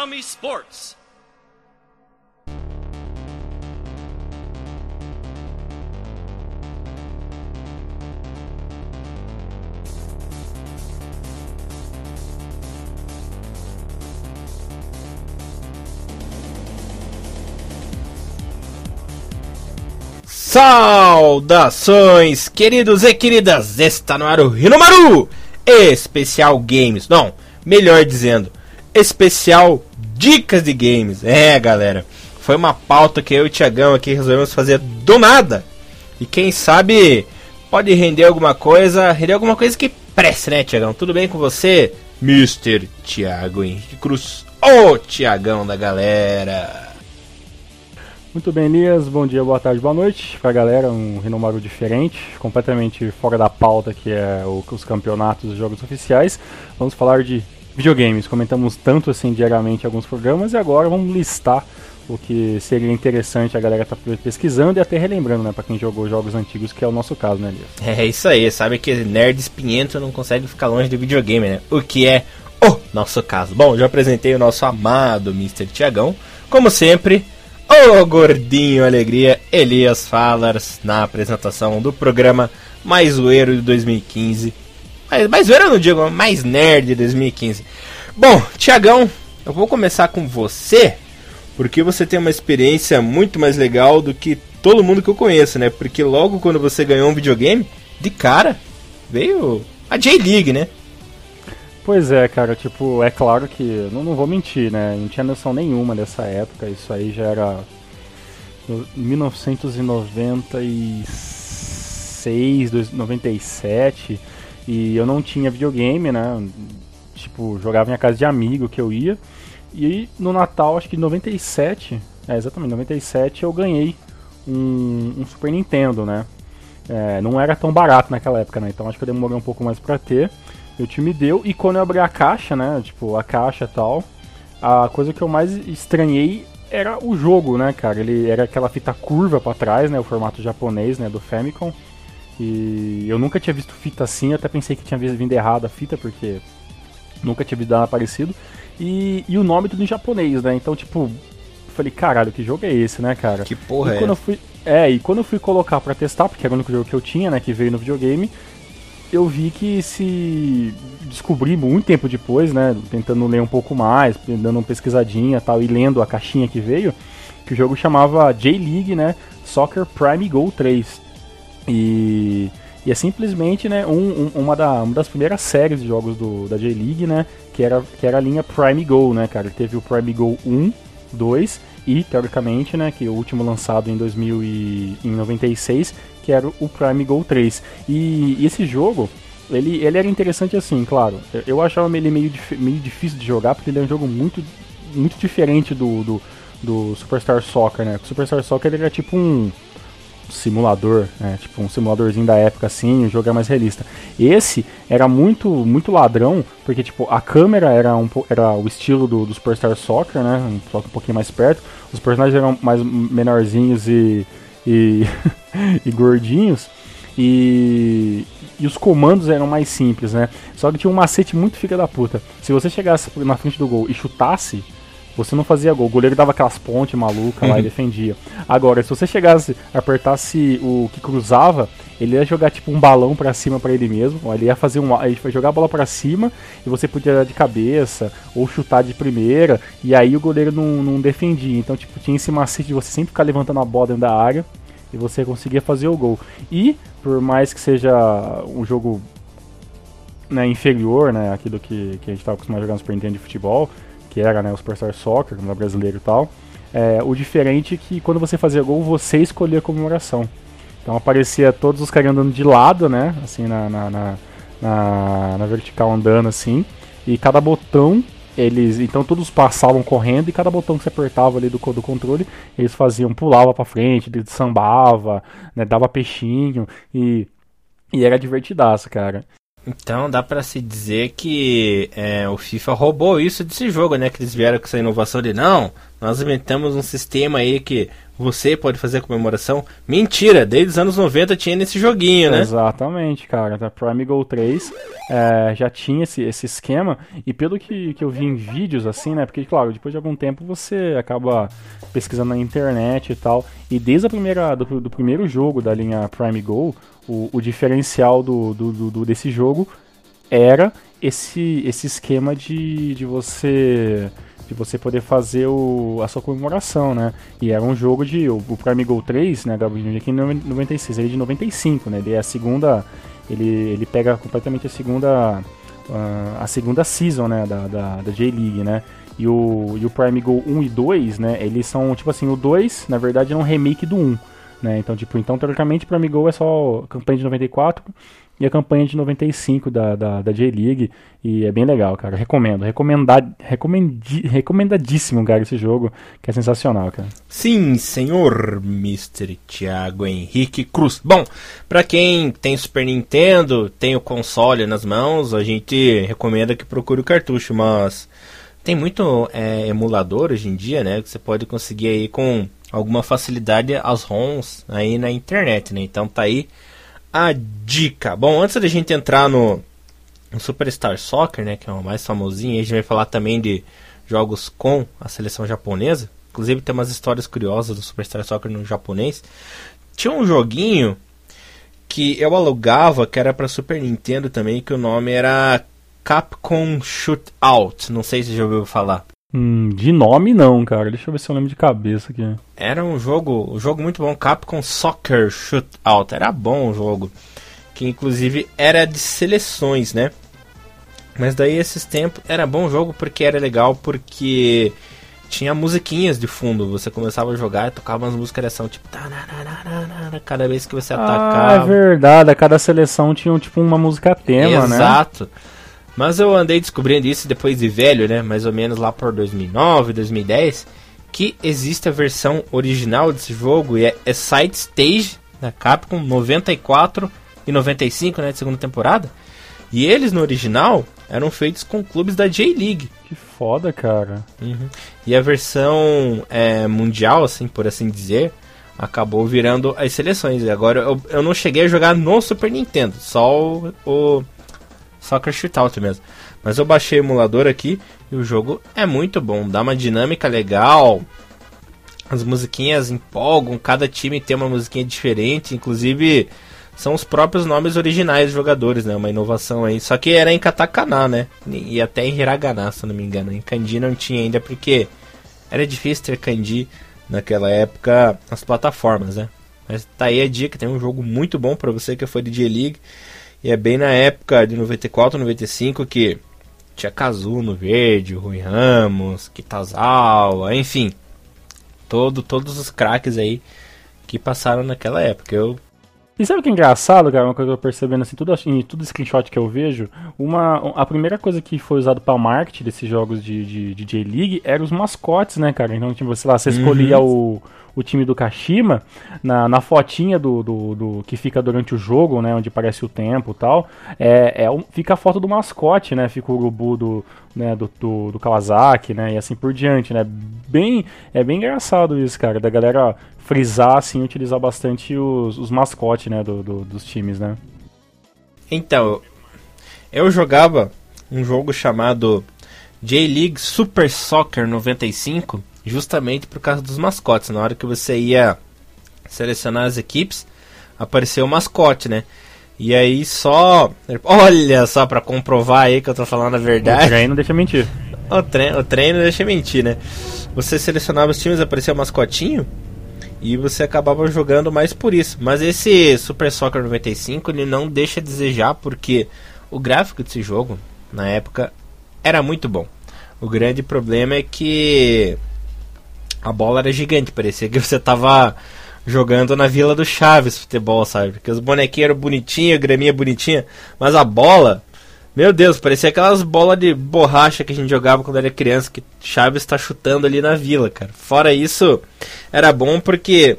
Konami Sports. Saudações, queridos e queridas! Está no ar o Rinomaru Especial Games. Não, melhor dizendo, especial Dicas de Games. É, galera, foi uma pauta que eu e o Tiagão aqui resolvemos fazer do nada. E quem sabe pode render alguma coisa, render alguma coisa que preste, né, Tiagão? Tudo bem com você, Mr. Tiago Henrique Cruz? Ô, Tiagão da galera! Muito bem, Elias. Bom dia, boa tarde, boa noite pra galera. Um Renomaru diferente, completamente fora da pauta que é o, os campeonatos e jogos oficiais. Vamos falar de videogames. Comentamos tanto assim diariamente alguns programas e agora vamos listar o que seria interessante a galera tá pesquisando e até relembrando, né, para quem jogou jogos antigos, que é o nosso caso, né, Elias? É isso aí, sabe que nerd espinhento não consegue ficar longe do videogame, né? O que é o nosso caso. Bom, já apresentei o nosso amado Mr. Tiagão. Como sempre, o gordinho alegria Elias Fallers na apresentação do programa mais zoeiro de 2015. Mais, mais zoeiro eu não digo, mais nerd de 2015. Bom, Tiagão, eu vou começar com você, porque você tem uma experiência muito mais legal do que todo mundo que eu conheço, né? Porque logo quando você ganhou um videogame, de cara, veio a J-League, né? Pois é, cara, tipo, é claro que, não, não vou mentir, né, não tinha noção nenhuma dessa época, isso aí já era 1996, 97, e eu não tinha videogame, né, tipo, jogava em casa de amigo que eu ia, e no Natal, acho que 97, é, exatamente, 97 eu ganhei um, um Super Nintendo, né, é, não era tão barato naquela época, né, então acho que eu demorei um pouco mais pra ter, meu time me deu. E quando eu abri a caixa, né? Tipo, a caixa e tal, a coisa que eu mais estranhei era o jogo, né, cara? Ele era aquela fita curva para trás, né? O formato japonês, né? Do Famicom. E eu nunca tinha visto fita assim, até pensei que tinha vindo errado a fita, porque nunca tinha visto nada parecido. E, e o nome tudo em japonês, né? Então, tipo, falei, caralho, que jogo é esse, né, cara? Que porra e é? Quando eu fui, é, e quando eu fui colocar para testar, porque era o único jogo que eu tinha, né, que veio no videogame, eu vi que se descobri muito tempo depois, né, tentando ler um pouco mais, dando uma pesquisadinha tal e lendo a caixinha que veio, que o jogo chamava J-League, né, Soccer Prime Go 3. E, e é simplesmente, né, um, um, uma, da, uma das primeiras séries de jogos do, da J-League, né, que era, que era a linha Prime Go, né, cara, teve o Prime Go 1, 2 e, teoricamente, né, que é o último lançado em 2096, que era o Prime Go 3. E, e esse jogo, ele, ele era interessante assim, claro. Eu, achava ele meio, meio difícil de jogar, porque ele é um jogo muito, muito diferente do, do, do Superstar Soccer, né? O Superstar Soccer ele era tipo um simulador, né? tipo um simuladorzinho da época assim, o jogo é mais realista. Esse era muito muito ladrão, porque tipo a câmera era um era o estilo do, do Superstar Soccer, né? Que um pouquinho mais perto. Os personagens eram mais menorzinhos e e, e gordinhos. E, e os comandos eram mais simples, né? Só que tinha um macete muito fica da puta. Se você chegasse na frente do gol e chutasse, você não fazia gol. O goleiro dava aquelas pontes malucas lá e defendia. Agora, se você chegasse, apertasse o que cruzava, ele ia jogar tipo um balão para cima para ele mesmo. Ele ia fazer um, ele ia jogar a bola para cima e você podia dar de cabeça ou chutar de primeira. E aí o goleiro não, não defendia. Então, tipo, tinha esse macete de você sempre ficar levantando a bola dentro da área e você conseguia fazer o gol. E por mais que seja um jogo né, inferior, né, aquilo que, que a gente estava acostumado a jogar no Super Nintendo de futebol, que era né, o Superstar Soccer, é brasileiro e tal. É, o diferente é que quando você fazia gol, você escolhia a comemoração. Então aparecia todos os caras andando de lado, né? Assim, na, na, na, na, na vertical andando assim. E cada botão, eles. Então todos passavam correndo e cada botão que você apertava ali do, do controle, eles faziam, pulava pra frente, sambava, né, dava peixinho e. E era divertidaço, cara. Então dá para se dizer que é, o FIFA roubou isso desse jogo, né? Que eles vieram com essa inovação de não, nós inventamos um sistema aí que você pode fazer a comemoração. Mentira, desde os anos 90 tinha nesse joguinho, né? Exatamente, cara. Da Prime Go 3 é, já tinha esse, esse esquema. E pelo que, que eu vi em vídeos, assim, né? Porque, claro, depois de algum tempo você acaba pesquisando na internet e tal. E desde a primeira, do, do primeiro jogo da linha Prime Go, o, o diferencial do, do, do, desse jogo era esse, esse esquema de, de você de você poder fazer o, a sua comemoração, né? E era um jogo de. O, o Prime Go 3, né, Gabriel, aqui em 96, ele é de 95, né? Ele é a segunda. Ele, ele pega completamente a segunda. Uh, a segunda season, né? Da, da, da J-League, né? E o, e o Prime Go 1 e 2, né? Eles são, tipo assim, o 2, na verdade, é um remake do 1. Né? Então, tipo, então, teoricamente, Prime Go é só campanha de 94 e a campanha de 95 da, da, da J-League. E é bem legal, cara. Recomendo. Recomendi, recomendadíssimo, cara, esse jogo, que é sensacional, cara. Sim, senhor Mr. Thiago Henrique Cruz. Bom, para quem tem Super Nintendo, tem o console nas mãos, a gente recomenda que procure o cartucho, mas tem muito é, emulador hoje em dia, né? Que você pode conseguir aí com alguma facilidade as ROMs aí na internet, né? Então tá aí a dica. Bom, antes da gente entrar no, no Superstar Soccer, né, que é o mais famosinho, a gente vai falar também de jogos com a seleção japonesa. Inclusive tem umas histórias curiosas do Superstar Soccer no japonês. Tinha um joguinho que eu alugava, que era para Super Nintendo também, que o nome era Capcom Shootout. Não sei se já ouviu falar. Hum, de nome não, cara. Deixa eu ver se eu lembro de cabeça aqui. Era um jogo, um jogo muito bom, Capcom Soccer Shootout. Era bom o jogo. Que inclusive era de seleções, né? Mas daí esses tempos era bom o jogo porque era legal porque tinha musiquinhas de fundo. Você começava a jogar e tocava umas músicas de ação, tipo, cada vez que você atacava. Ah, é verdade, a cada seleção tinha tipo uma música tema, Exato. né? Exato. Mas eu andei descobrindo isso depois de velho, né? Mais ou menos lá por 2009, 2010, que existe a versão original desse jogo e é, é Side Stage da Capcom 94 e 95, né, de segunda temporada. E eles no original eram feitos com clubes da J-League. Que foda, cara. Uhum. E a versão é, mundial, assim, por assim dizer, acabou virando as seleções. E agora eu, eu não cheguei a jogar no Super Nintendo, só o, o Soccer Shootout mesmo. Mas eu baixei o emulador aqui e o jogo é muito bom, dá uma dinâmica legal. As musiquinhas empolgam, cada time tem uma musiquinha diferente, inclusive são os próprios nomes originais dos jogadores, né? Uma inovação aí. Só que era em katakana, né? E até em hiragana, se não me engano. Em kanji não tinha ainda porque era difícil ter kanji naquela época nas plataformas, né? Mas tá aí a dica, tem um jogo muito bom para você que foi de J-League. E é bem na época de 94, 95 que tinha Kazu no verde, Rui Ramos, Kitazawa, enfim. Todo, todos os craques aí que passaram naquela época. Eu e sabe o que é engraçado, cara? Uma coisa que eu tô percebendo assim, tudo, em tudo screenshot que eu vejo, uma, a primeira coisa que foi usado para marketing desses jogos de, de, de J-League eram os mascotes, né, cara? Então, tipo, sei lá, você escolhia uhum. o o time do Kashima, na, na fotinha do, do, do, que fica durante o jogo, né, onde aparece o tempo e tal, é, é, fica a foto do mascote, né, fica o urubu do, né, do, do, do, Kawasaki, né, e assim por diante, né, bem, é bem engraçado isso, cara, da galera frisar, assim, utilizar bastante os, os mascotes, né, do, do, dos times, né. Então, eu jogava um jogo chamado J-League Super Soccer 95, justamente por causa dos mascotes. Na hora que você ia selecionar as equipes, apareceu o mascote, né? E aí só. Olha só, para comprovar aí que eu tô falando a verdade. O treino deixa mentir. O treino, o treino deixa mentir, né? Você selecionava os times, aparecia o mascotinho. E você acabava jogando mais por isso. Mas esse Super Soccer 95 ele não deixa a desejar porque o gráfico desse jogo, na época, era muito bom. O grande problema é que a bola era gigante, parecia que você tava jogando na Vila do Chaves futebol, sabe? Porque os bonequinhos eram bonitinhos, graminha bonitinha, mas a bola, meu Deus, parecia aquelas bolas de borracha que a gente jogava quando era criança, que Chaves tá chutando ali na vila, cara. Fora isso, era bom porque,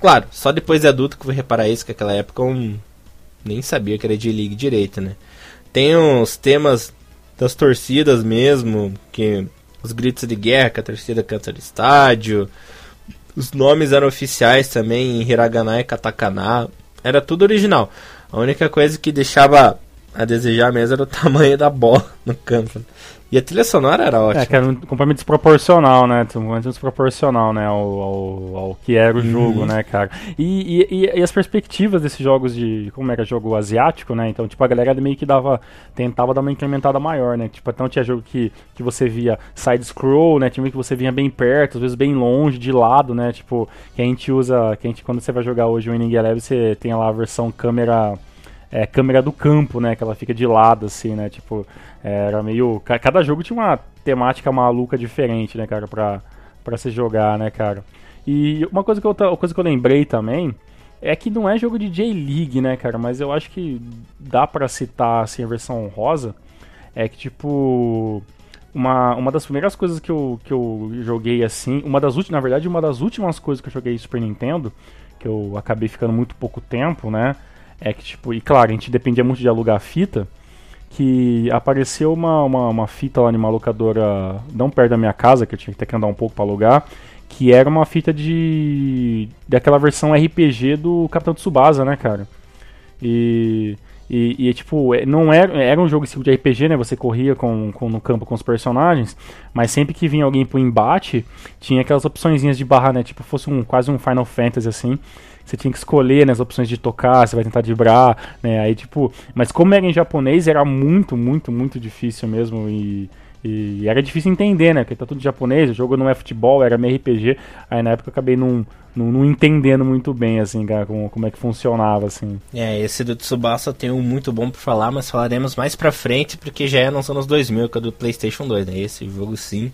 claro, só depois de adulto que eu fui reparar isso, que naquela época eu nem sabia que era de League direito, né? Tem uns temas das torcidas mesmo, que os gritos de guerra que a torcida canta no estádio. Os nomes eram oficiais também em hiragana e katakana. Era tudo original. A única coisa que deixava a desejar mesmo era o tamanho da bola no campo. E a trilha sonora era ótima. É, que era um completamente desproporcional, né? Completamente desproporcional, né? Ao, ao, ao que era o jogo, uhum. né, cara? E, e, e, as perspectivas desses jogos de. Como era jogo asiático, né? Então, tipo, a galera meio que dava. Tentava dar uma incrementada maior, né? Tipo, então tinha jogo que, que você via side-scroll, né? Tinha que você vinha bem perto, às vezes bem longe, de lado, né? Tipo, que a gente usa. Que a gente, quando você vai jogar hoje o Winning Eleven, você tem lá a versão câmera é, câmera do campo, né? Que ela fica de lado, assim, né? Tipo, era meio. Cada jogo tinha uma temática maluca diferente, né, cara, pra, pra se jogar, né, cara. E uma coisa que eu, uma coisa que eu lembrei também é que não é jogo de J-League, né, cara, mas eu acho que dá para citar, assim, a versão rosa. É que, tipo. Uma, uma das primeiras coisas que eu, que eu joguei assim, uma das últimas, na verdade, uma das últimas coisas que eu joguei Super Nintendo, que eu acabei ficando muito pouco tempo, né? É que, tipo, e claro, a gente dependia muito de alugar fita, que apareceu uma, uma, uma fita lá numa locadora não perto da minha casa, que eu tinha que ter que andar um pouco para alugar, que era uma fita de daquela versão RPG do Capitão Tsubasa, né, cara? E, e, e tipo, é, não era, era um jogo de RPG, né? Você corria com, com, no campo com os personagens, mas sempre que vinha alguém pro embate, tinha aquelas opçõezinhas de barra, né? Tipo, fosse um, quase um Final Fantasy assim você tinha que escolher né, opções de tocar, você vai tentar vibrar, né? Aí tipo, mas como era em japonês, era muito, muito, muito difícil mesmo e e era difícil entender, né? Porque tá tudo japonês, o jogo não é futebol, era meio RPG. Aí na época eu acabei não, não, não entendendo muito bem, assim, cara, como, como é que funcionava, assim. É, esse do Tsubasa tem um muito bom pra falar, mas falaremos mais pra frente, porque já é nos anos 2000, que é do PlayStation 2, né? Esse jogo sim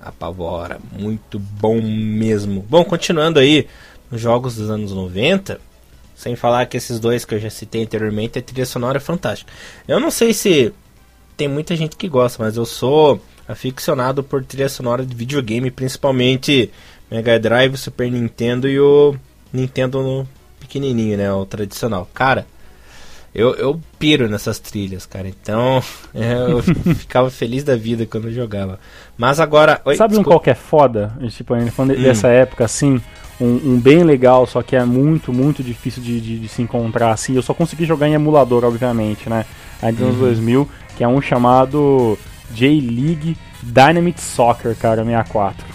apavora. Muito bom mesmo. Bom, continuando aí jogos dos anos 90, sem falar que esses dois que eu já citei anteriormente, a trilha sonora é fantástica. Eu não sei se tem muita gente que gosta, mas eu sou aficionado por trilha sonora de videogame, principalmente Mega Drive, Super Nintendo e o Nintendo no pequenininho, né, o tradicional. Cara, eu, eu piro nessas trilhas, cara. Então, eu ficava feliz da vida quando eu jogava. Mas agora. Oi, Sabe desculpa. um qual que é foda? Tipo, falando hum. dessa época assim, um, um, bem legal, só que é muito, muito difícil de, de, de, se encontrar assim. Eu só consegui jogar em emulador, obviamente, né? Ainda nos uhum. 2000, que é um chamado J-League Dynamite Soccer, cara, 64.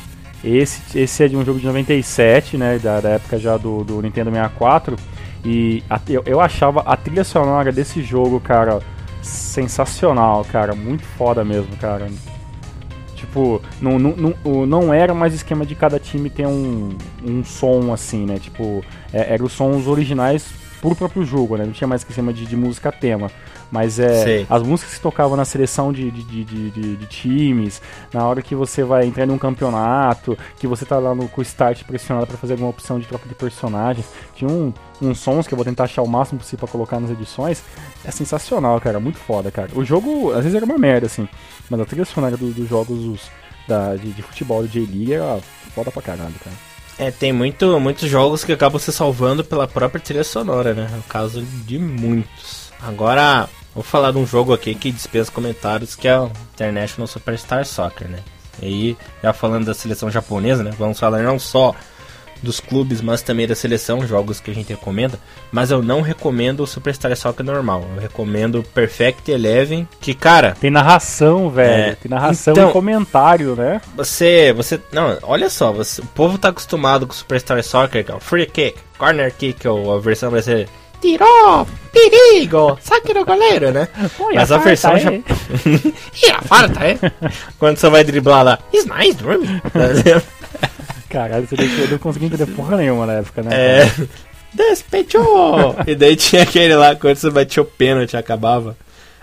Esse, esse é de um jogo de 97, né? Da, da época já do, do Nintendo 64. E a, eu, eu achava a trilha sonora desse jogo, cara, sensacional, cara. Muito foda mesmo, cara. Tipo, não, não, não, não era mais esquema de cada time ter um, um som assim, né? Tipo, é, eram os sons originais pro próprio jogo, né? Não tinha mais esquema de, de música tema. Mas é Sei. as músicas que tocavam na seleção de, de, de, de, de times, na hora que você vai entrar num campeonato, que você tá lá no com o start pressionado para fazer alguma opção de troca de personagens. Tinha um, uns sons que eu vou tentar achar o máximo possível pra colocar nas edições. É sensacional, cara. Muito foda, cara. O jogo, às vezes, era uma merda, assim. Mas a trilha sonora do, dos jogos os, da, de, de futebol do J-League era foda pra caralho, cara. É, tem muito, muitos jogos que acabam se salvando pela própria trilha sonora, né? É o caso de muitos. Agora, vou falar de um jogo aqui que dispensa comentários, que é o International Superstar Soccer, né? E aí, já falando da seleção japonesa, né? Vamos falar não só dos clubes, mas também da seleção, jogos que a gente recomenda. Mas eu não recomendo o Superstar Soccer normal. Eu recomendo o Perfect Eleven, que cara. Tem narração, velho. É, tem narração então, e comentário, né? Você, você, não, olha só, você, o povo tá acostumado com o Superstar Soccer, que é o free kick, corner kick, ou a versão vai ser tirou, perigo, saque no goleiro, né? Pô, Mas a, a versão já. e a farta, é? Quando você vai driblar lá, it's nice, dreaming. Caralho, você não conseguia entender porra nenhuma na época, né? É. Despechou! e daí tinha aquele lá, quando você batia o pênalti, acabava.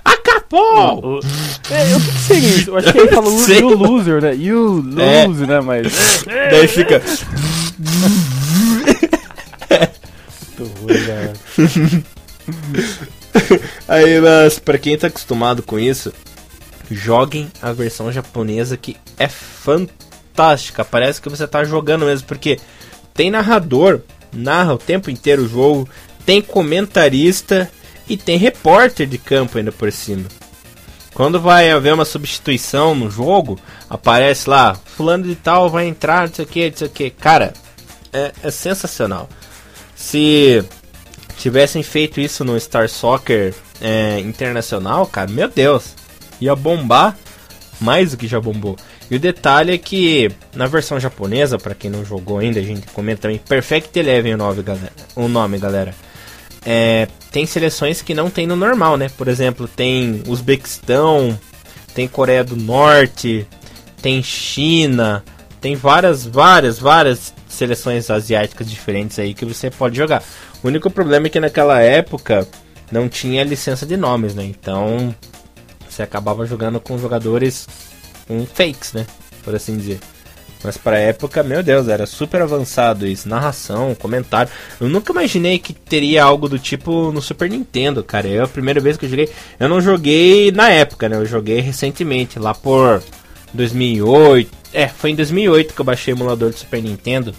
Acabou! É, eu que seria isso? Eu acho que ele falou you loser, né? You é. lose, é. né? Mas. daí fica. Muito ruim, velho. Aí, mas pra quem tá acostumado com isso, joguem a versão japonesa que é fantástica fantástica. Parece que você tá jogando mesmo, porque tem narrador, narra o tempo inteiro o jogo, tem comentarista e tem repórter de campo ainda por cima. Quando vai haver uma substituição no jogo, aparece lá, fulano de tal vai entrar, não sei o que, não sei o que. Cara, é, é sensacional. Se tivessem feito isso no Star Soccer é, internacional, cara, meu Deus, ia bombar mais do que já bombou. E o detalhe é que na versão japonesa, para quem não jogou ainda, a gente comenta também Perfect Eleven o nome, galera. O nome, galera. É, tem seleções que não tem no normal, né? Por exemplo, tem Uzbequistão, tem Coreia do Norte, tem China, tem várias, várias, várias seleções asiáticas diferentes aí que você pode jogar. O único problema é que naquela época não tinha licença de nomes, né? Então você acabava jogando com jogadores com fakes, né? Por assim dizer. Mas pra época, meu Deus, era super avançado isso. Narração, comentário. Eu nunca imaginei que teria algo do tipo no Super Nintendo, cara. É a primeira vez que eu joguei. Eu não joguei na época, né? Eu joguei recentemente, lá por 2008. É, foi em 2008 que eu baixei o emulador do Super Nintendo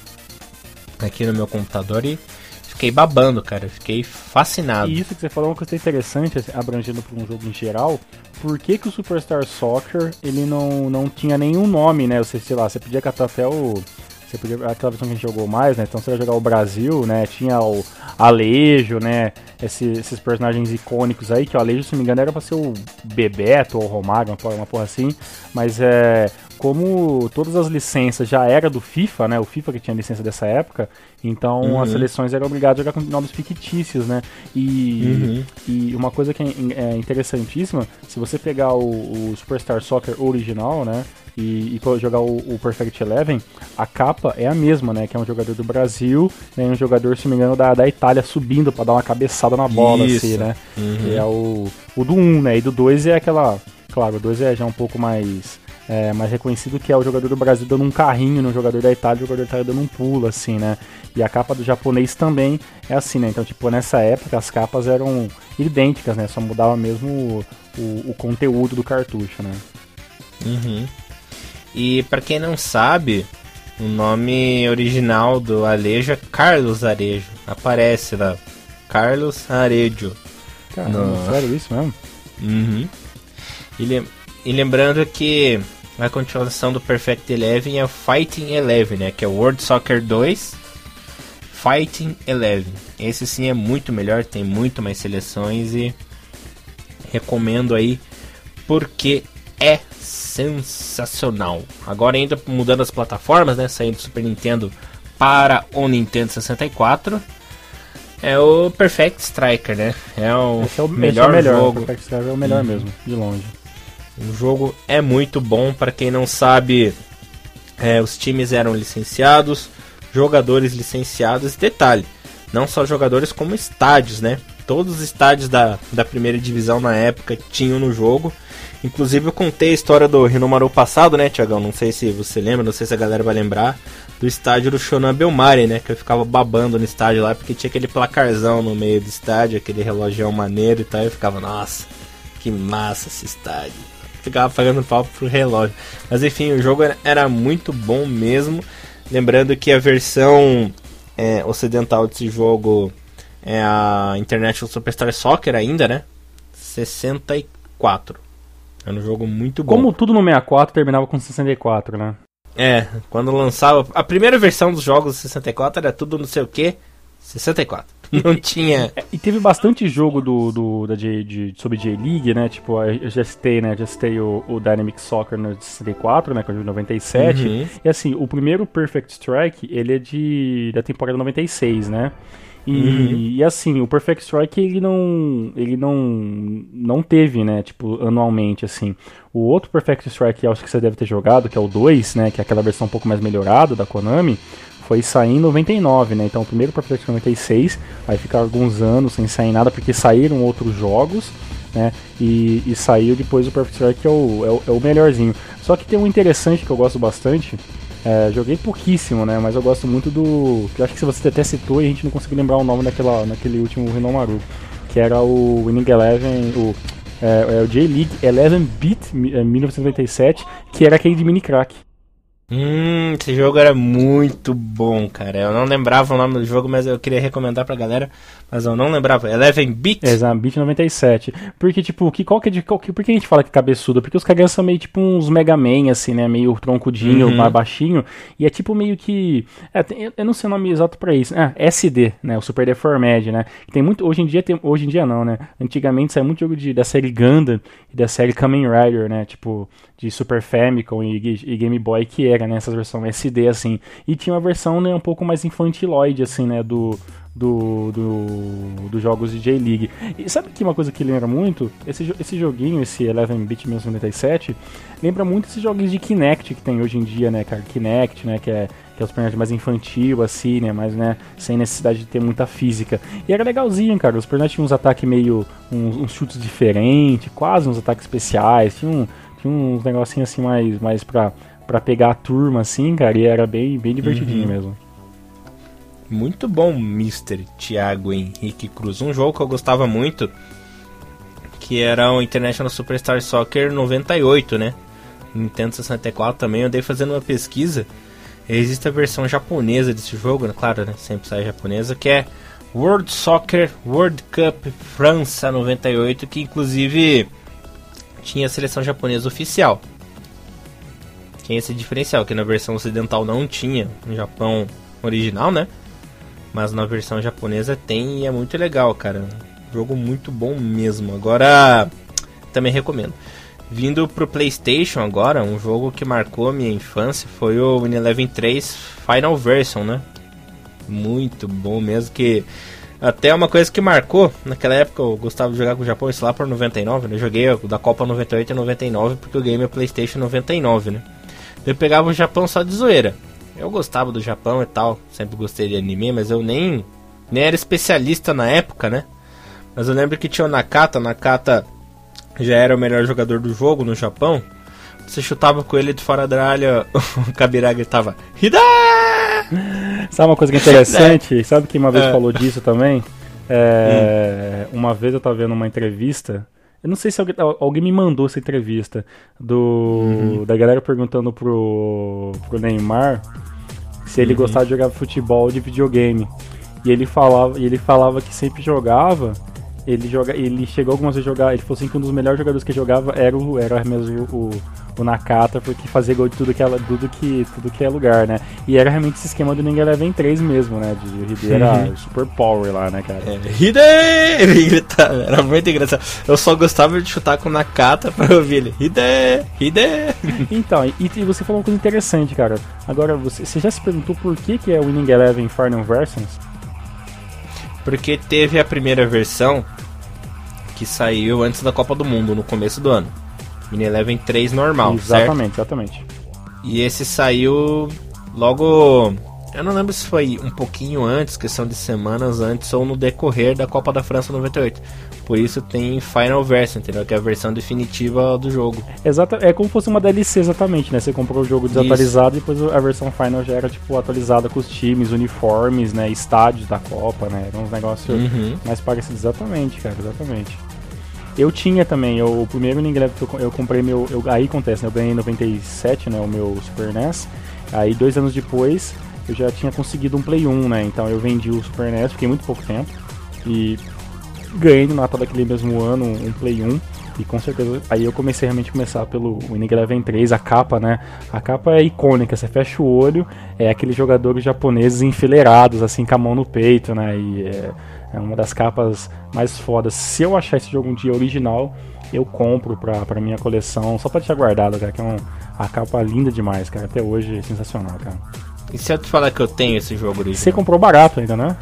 aqui no meu computador e fiquei babando, cara. Fiquei fascinado. E isso que você falou é uma coisa interessante, assim, abrangendo para um jogo em geral. Por que, que o Superstar Soccer ele não, não tinha nenhum nome, né? Você, sei lá, você podia catar até o. Você podia. Aquela versão que a gente jogou mais, né? Então você ia jogar o Brasil, né? Tinha o Alejo, né? Esse, esses personagens icônicos aí, que o Alejo, se não me engano, era pra ser o Bebeto ou o Romário, uma porra, uma porra assim. Mas é como todas as licenças já era do FIFA, né? O FIFA que tinha licença dessa época, então uhum. as seleções eram obrigadas a jogar com nomes fictícios, né? E, uhum. e uma coisa que é, é interessantíssima, se você pegar o, o, Superstar Soccer original, né? E, e jogar o, o, Perfect Eleven, a capa é a mesma, né? Que é um jogador do Brasil, né? Um jogador, se não me engano, da, da Itália subindo para dar uma cabeçada na bola, Isso. assim, né? Uhum. é o, o do 1, né? E do 2 é aquela. Claro, o 2 é já um pouco mais é, mais reconhecido que é o jogador do Brasil dando um carrinho no jogador da Itália, o jogador da Itália dando um pulo, assim, né? E a capa do japonês também é assim, né? Então, tipo, nessa época as capas eram idênticas, né? Só mudava mesmo o, o, o conteúdo do cartucho, né? Uhum. E para quem não sabe, o nome original do Alejo é Carlos Arejo. Aparece lá. Carlos Arejo. Caramba, no... sério isso mesmo? Uhum. E, e lembrando que a continuação do Perfect Eleven é o Fighting Eleven, né? Que é o World Soccer 2 Fighting Eleven. Esse sim é muito melhor, tem muito mais seleções e recomendo aí porque é sensacional. Agora ainda mudando as plataformas, né? Saindo do Super Nintendo para o Nintendo 64. É o Perfect Striker, né? É o, esse é o melhor, é o melhor jogo. O Perfect Striker é o melhor mesmo, de longe. O jogo é muito bom, para quem não sabe, é, os times eram licenciados, jogadores licenciados. Detalhe, não só jogadores como estádios, né? Todos os estádios da, da primeira divisão na época tinham no jogo. Inclusive eu contei a história do Rinomaru passado, né, Tiagão? Não sei se você lembra, não sei se a galera vai lembrar. Do estádio do Shonan Belmari, né? Que eu ficava babando no estádio lá, porque tinha aquele placarzão no meio do estádio, aquele relógio maneiro e tal. E eu ficava, nossa, que massa esse estádio ficava pagando pau pro relógio. Mas enfim, o jogo era muito bom mesmo. Lembrando que a versão é, ocidental desse jogo é a International Superstar Soccer ainda, né? 64. Era um jogo muito bom. Como tudo no 64 terminava com 64, né? É, quando lançava. A primeira versão dos jogos do 64 era tudo não sei o que. 64. Não tinha. É, e teve bastante jogo do, do da J, de, sobre J-League, né? Tipo, eu já citei, né? Já citei o, o Dynamic Soccer no 64, né? Que é de 97. Uhum. E assim, o primeiro Perfect Strike, ele é de da temporada 96, né? E, uhum. e, assim, o Perfect Strike ele não ele não não teve, né, tipo, anualmente assim. O outro Perfect Strike, acho que você deve ter jogado, que é o 2, né, que é aquela versão um pouco mais melhorada da Konami, foi sair em 99, né? Então o primeiro PlayStation 96, vai ficar alguns anos sem sair nada, porque saíram outros jogos, né? E, e saiu depois o Perfect Strike, que é o, é o, é o melhorzinho. Só que tem um interessante que eu gosto bastante, é, joguei pouquíssimo, né? Mas eu gosto muito do. Acho que você até citou e a gente não conseguiu lembrar o nome daquela, naquele último Renomaru. Que era o Winning Eleven, o, é, é o J-League 11 Beat 1997, que era aquele de mini crack. Hum, esse jogo era muito bom, cara. Eu não lembrava o nome do jogo, mas eu queria recomendar pra galera. Mas eu não lembrava. Eleven Bit? Exato, Bit 97. Porque, tipo, que, qual que é de. Qual, que, por que a gente fala que é cabeçudo? Porque os caras são meio tipo uns Mega Man, assim, né? Meio troncudinho, uhum. mais baixinho. E é tipo meio que. É, tem, eu não sei o nome exato pra isso. Ah, SD, né? O Super Deformed, né? Tem muito. Hoje em dia tem. Hoje em dia não, né? Antigamente saiu muito jogo de, da série Gundam e da série Kamen Rider, né? Tipo, de Super Famicom e, e Game Boy, que era, né? Essas versões SD, assim. E tinha uma versão, né, um pouco mais infantiloide, assim, né? Do do, do, dos jogos de J-League. E sabe que uma coisa que lembra muito? Esse, esse joguinho, esse 11-bit 1997, lembra muito esses jogos de Kinect que tem hoje em dia, né, cara? Kinect, né, que é que é os personagens mais infantil, assim, né? Mas, né, sem necessidade de ter muita física. E era legalzinho, cara. Os personagens tinham uns ataques meio. uns, uns chutes diferentes, quase uns ataques especiais. Tinha, um, tinha uns negocinhos assim mais, mais pra, pra pegar a turma, assim, cara. E era bem, bem divertidinho uhum. mesmo. Muito bom, Mr. Thiago Henrique Cruz. Um jogo que eu gostava muito, que era o International Superstar Soccer 98, né? Nintendo 64 também. Eu andei fazendo uma pesquisa. Existe a versão japonesa desse jogo, né? claro, né? Sempre sai japonesa, que é World Soccer World Cup França 98, que inclusive tinha a seleção japonesa oficial. Tinha esse diferencial, que na versão ocidental não tinha, no Japão original, né? Mas na versão japonesa tem e é muito legal, cara. Jogo muito bom mesmo. Agora, também recomendo. Vindo pro PlayStation agora, um jogo que marcou a minha infância foi o Win Eleven 3 Final Version, né? Muito bom mesmo que até uma coisa que marcou, naquela época eu gostava de jogar com o Japão, isso lá por 99, né? Eu joguei da Copa 98 e 99 porque eu ganhei meu PlayStation 99, né? Eu pegava o Japão só de zoeira. Eu gostava do Japão e tal, sempre gostei de anime, mas eu nem, nem era especialista na época, né? Mas eu lembro que tinha o Nakata, Nakata já era o melhor jogador do jogo no Japão. Você chutava com ele de fora da área, o Kabira gritava Hida! Sabe uma coisa que é interessante? É. Sabe que uma vez é. falou disso também? É, hum. Uma vez eu tava vendo uma entrevista eu não sei se alguém, alguém me mandou essa entrevista do uhum. da galera perguntando pro, pro Neymar se ele uhum. gostava de jogar futebol de videogame. E ele falava, e ele falava que sempre jogava. Ele, joga, ele chegou algumas vezes a jogar. Ele falou assim que um dos melhores jogadores que jogava era, o, era mesmo o, o Nakata, porque fazia gol de tudo que, é, tudo, que, tudo que é lugar, né? E era realmente esse esquema do Ninguém Eleven 3 mesmo, né? De Ribeira uhum. super power lá, né, cara? É, Hide! Ele gritava, era muito engraçado. Eu só gostava de chutar com o Nakata pra ouvir ele. Hide! Hide! então, e, e, você falou uma coisa interessante, cara. Agora, você, você já se perguntou por que, que é Winning Eleven Final Versions? Porque teve a primeira versão que saiu antes da Copa do Mundo, no começo do ano. Mini Eleven 3 normal, Exatamente, certo? exatamente. E esse saiu logo. Eu não lembro se foi um pouquinho antes, questão de semanas antes, ou no decorrer da Copa da França 98. Por isso tem Final Version, entendeu? Que é a versão definitiva do jogo. Exato, é como se fosse uma DLC exatamente, né? Você comprou o jogo desatualizado isso. e depois a versão final já era tipo atualizada com os times, uniformes, né? Estádios da Copa, né? Eram uns negócios uhum. mais parecidos exatamente, cara, exatamente. Eu tinha também, eu, o primeiro Ninguém que eu, eu comprei meu. Eu, aí acontece, né? Eu ganhei em 97, né? O meu Super NES. Aí dois anos depois eu já tinha conseguido um Play 1, né? Então eu vendi o Super NES, fiquei muito pouco tempo. E ganhei no Natal daquele mesmo ano um Play 1. E com certeza, aí eu comecei realmente a começar pelo Winning Eleven 3, a capa, né? A capa é icônica, você fecha o olho, é aqueles jogadores japoneses enfileirados, assim, com a mão no peito, né? E é, é uma das capas mais fodas. Se eu achar esse jogo um dia original, eu compro pra, pra minha coleção, só pra deixar guardado, cara, que é uma, a capa linda demais, cara. Até hoje é sensacional, cara. E se eu te falar que eu tenho esse jogo original? Você comprou barato ainda, né?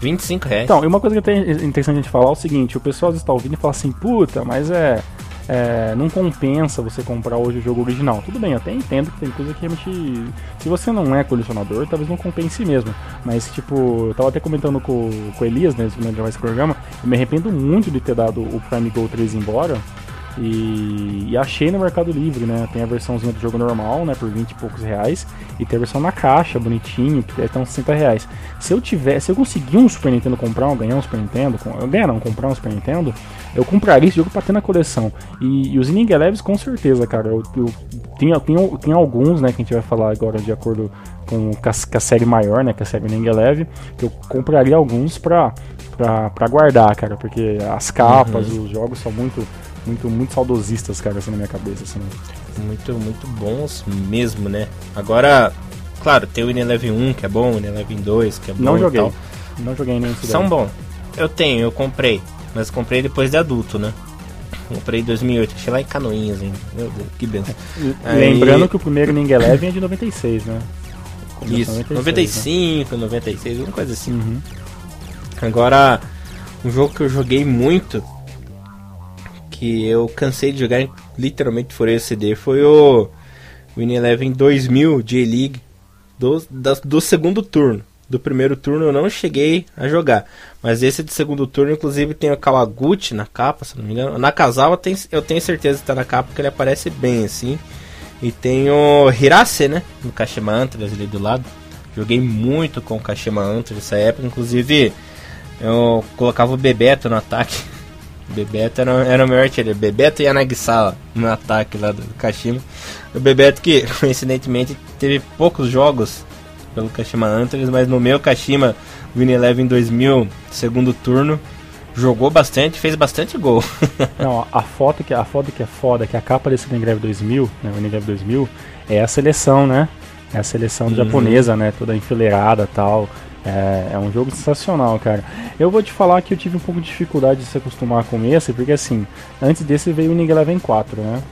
25 reais. Então, e uma coisa que é interessante a gente falar é o seguinte, o pessoal está ouvindo e fala assim, puta, mas é é, não compensa você comprar hoje o jogo original. Tudo bem, eu até entendo que tem coisa que realmente. Se você não é colecionador, talvez não compense mesmo. Mas, tipo, eu tava até comentando com, com o Elias, né, quando gravar esse programa, eu me arrependo muito de ter dado o Prime Go 3 embora. E, e, achei no Mercado Livre, né? Tem a versãozinha do jogo normal, né? Por 20 e poucos reais. E tem a versão na caixa, bonitinho, que estar uns 60 reais. Se eu tiver, se eu conseguir um Super Nintendo comprar, um, ganhar um Super Nintendo, eu ganhar não, comprar um Super Nintendo, eu compraria esse jogo pra ter na coleção. E, e os Inning Elevens com certeza, cara. Eu, eu tenho, tenho, tenho alguns, né, que a gente vai falar agora de acordo com, com, a, com a série maior, né? Que é a série Inning Eleven, que eu compraria alguns pra, pra, pra guardar, cara. Porque as capas, uhum. os jogos são muito muito, muito saudosistas, cara, assim, na minha cabeça, assim. Muito, muito bons mesmo, né? Agora, claro, tem o Ineleven 1, que é bom, o Ineleven 2, que é bom Não joguei. Não joguei nem São bons. Eu tenho, eu comprei. Mas comprei depois de adulto, né? Comprei em 2008, achei lá em Canoinhas ainda. Meu Deus, que benção. Lembrando Aí... que o primeiro Ning Eleven é de 96, né? Isso, 96, 95, né? 96, alguma coisa assim. Uhum. Agora, um jogo que eu joguei muito que eu cansei de jogar, literalmente furei o CD, foi o Win Eleven 2000 J-League do, do segundo turno. Do primeiro turno eu não cheguei a jogar. Mas esse de segundo turno, inclusive, tem o Kawaguchi na capa, se não me engano. Na Kazawa tem, eu tenho certeza que está na capa, porque ele aparece bem assim. E tem o Hirase, né? No Kashima Antlers ali do lado. Joguei muito com o Kashima Antlers nessa época. Inclusive, eu colocava o Bebeto no ataque. Bebeto era, era o melhor artilheiro. Bebeto e Anagisawa no ataque lá do Kashima. O Bebeto que, coincidentemente, teve poucos jogos pelo Kashima Antlers, mas no meu Kashima Win Eleven 2000, segundo turno, jogou bastante, fez bastante gol. Não, a foto que a foto que é foda, que a capa desse Winning 2000, né, Winning 2000, é a seleção, né? É a seleção uhum. japonesa, né, toda enfileirada, tal. É, é, um jogo sensacional, cara. Eu vou te falar que eu tive um pouco de dificuldade de se acostumar com esse, porque assim, antes desse veio o Ninja Eleven 4, né?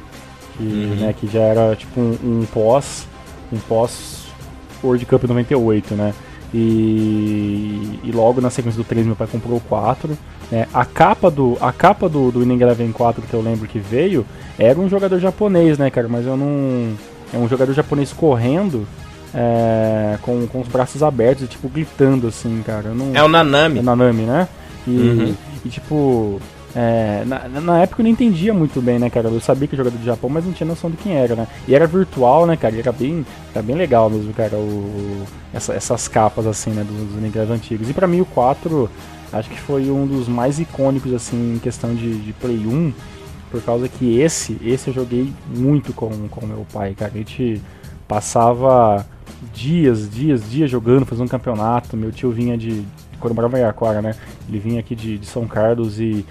Que, uhum. né, que já era tipo um, um, pós. Um pós World Cup 98, né? E, e logo na sequência do 3 meu pai comprou o 4. Né? A capa do a capa do, do Winning Eleven 4 que eu lembro que veio era um jogador japonês, né, cara? Mas eu não. É um jogador japonês correndo é, com, com os braços abertos e, tipo, gritando, assim, cara. Não... É o Nanami. É o Nanami, né? E, uhum. e tipo, é, na, na, época eu não entendia muito bem, né, cara? Eu sabia que o jogador do Japão, mas não tinha noção de quem era, né? E era virtual, né, cara? E era bem, era bem legal mesmo, cara, o, essa, essas capas, assim, né, dos, dos Ninjas antigos. E pra mim o 4, acho que foi um dos mais icônicos, assim, em questão de, de Play 1, por causa que esse, esse eu joguei muito com o meu pai, cara. A gente passava dias, dias, dias jogando, fazendo um campeonato. Meu tio vinha de. Quando morava em Aquara, né? Ele vinha aqui de, de, São Carlos e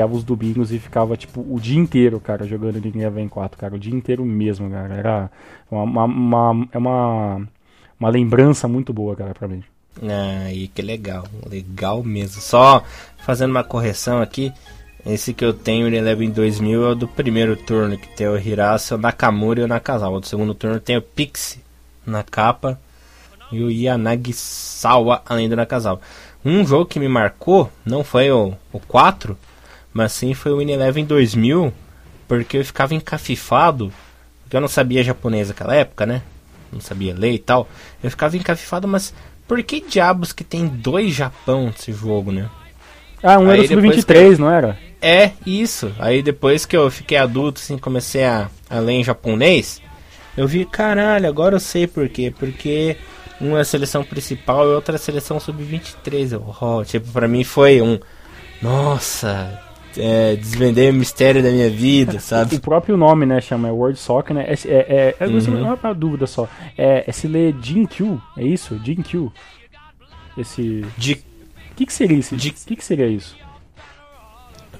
a os domingos e ficava, tipo, o dia inteiro, cara, jogando Ninguém Vem 4, cara. O dia inteiro mesmo, cara. Era uma, uma, uma, é uma, uma lembrança muito boa, cara, pra mim. Ah, e que legal, legal mesmo. Só fazendo uma correção aqui, esse que eu tenho, o Eleven 2000, é o do primeiro turno, que tem o Hirasa, o Nakamura e o Nakazawa. Do segundo turno tem o Pixie, na capa e o Yanagisawa além do Nakazawa. Um jogo que me marcou não foi o, o 4, mas sim foi o Win Eleven 2000, porque eu ficava encafifado, porque eu não sabia japonês naquela época, né? Não sabia ler e tal. Eu ficava encafifado, mas por que diabos que tem dois Japão nesse jogo, né? Ah, um Aí era sub-23, eu... não era? É, isso. Aí depois que eu fiquei adulto, assim, comecei a, a ler em japonês, eu vi, caralho, agora eu sei por quê. Porque uma é a seleção principal e outra é a seleção sub-23. Oh, tipo, pra mim foi um. Nossa, é, desvendei o mistério da minha vida, sabe? O próprio nome, né, chama World Soccer, né? É, é, é, uhum. Não é uma dúvida só. É, é se lê Jinkyu, é isso? Jinkyu. Esse. O que, que seria isso? O que, que seria isso?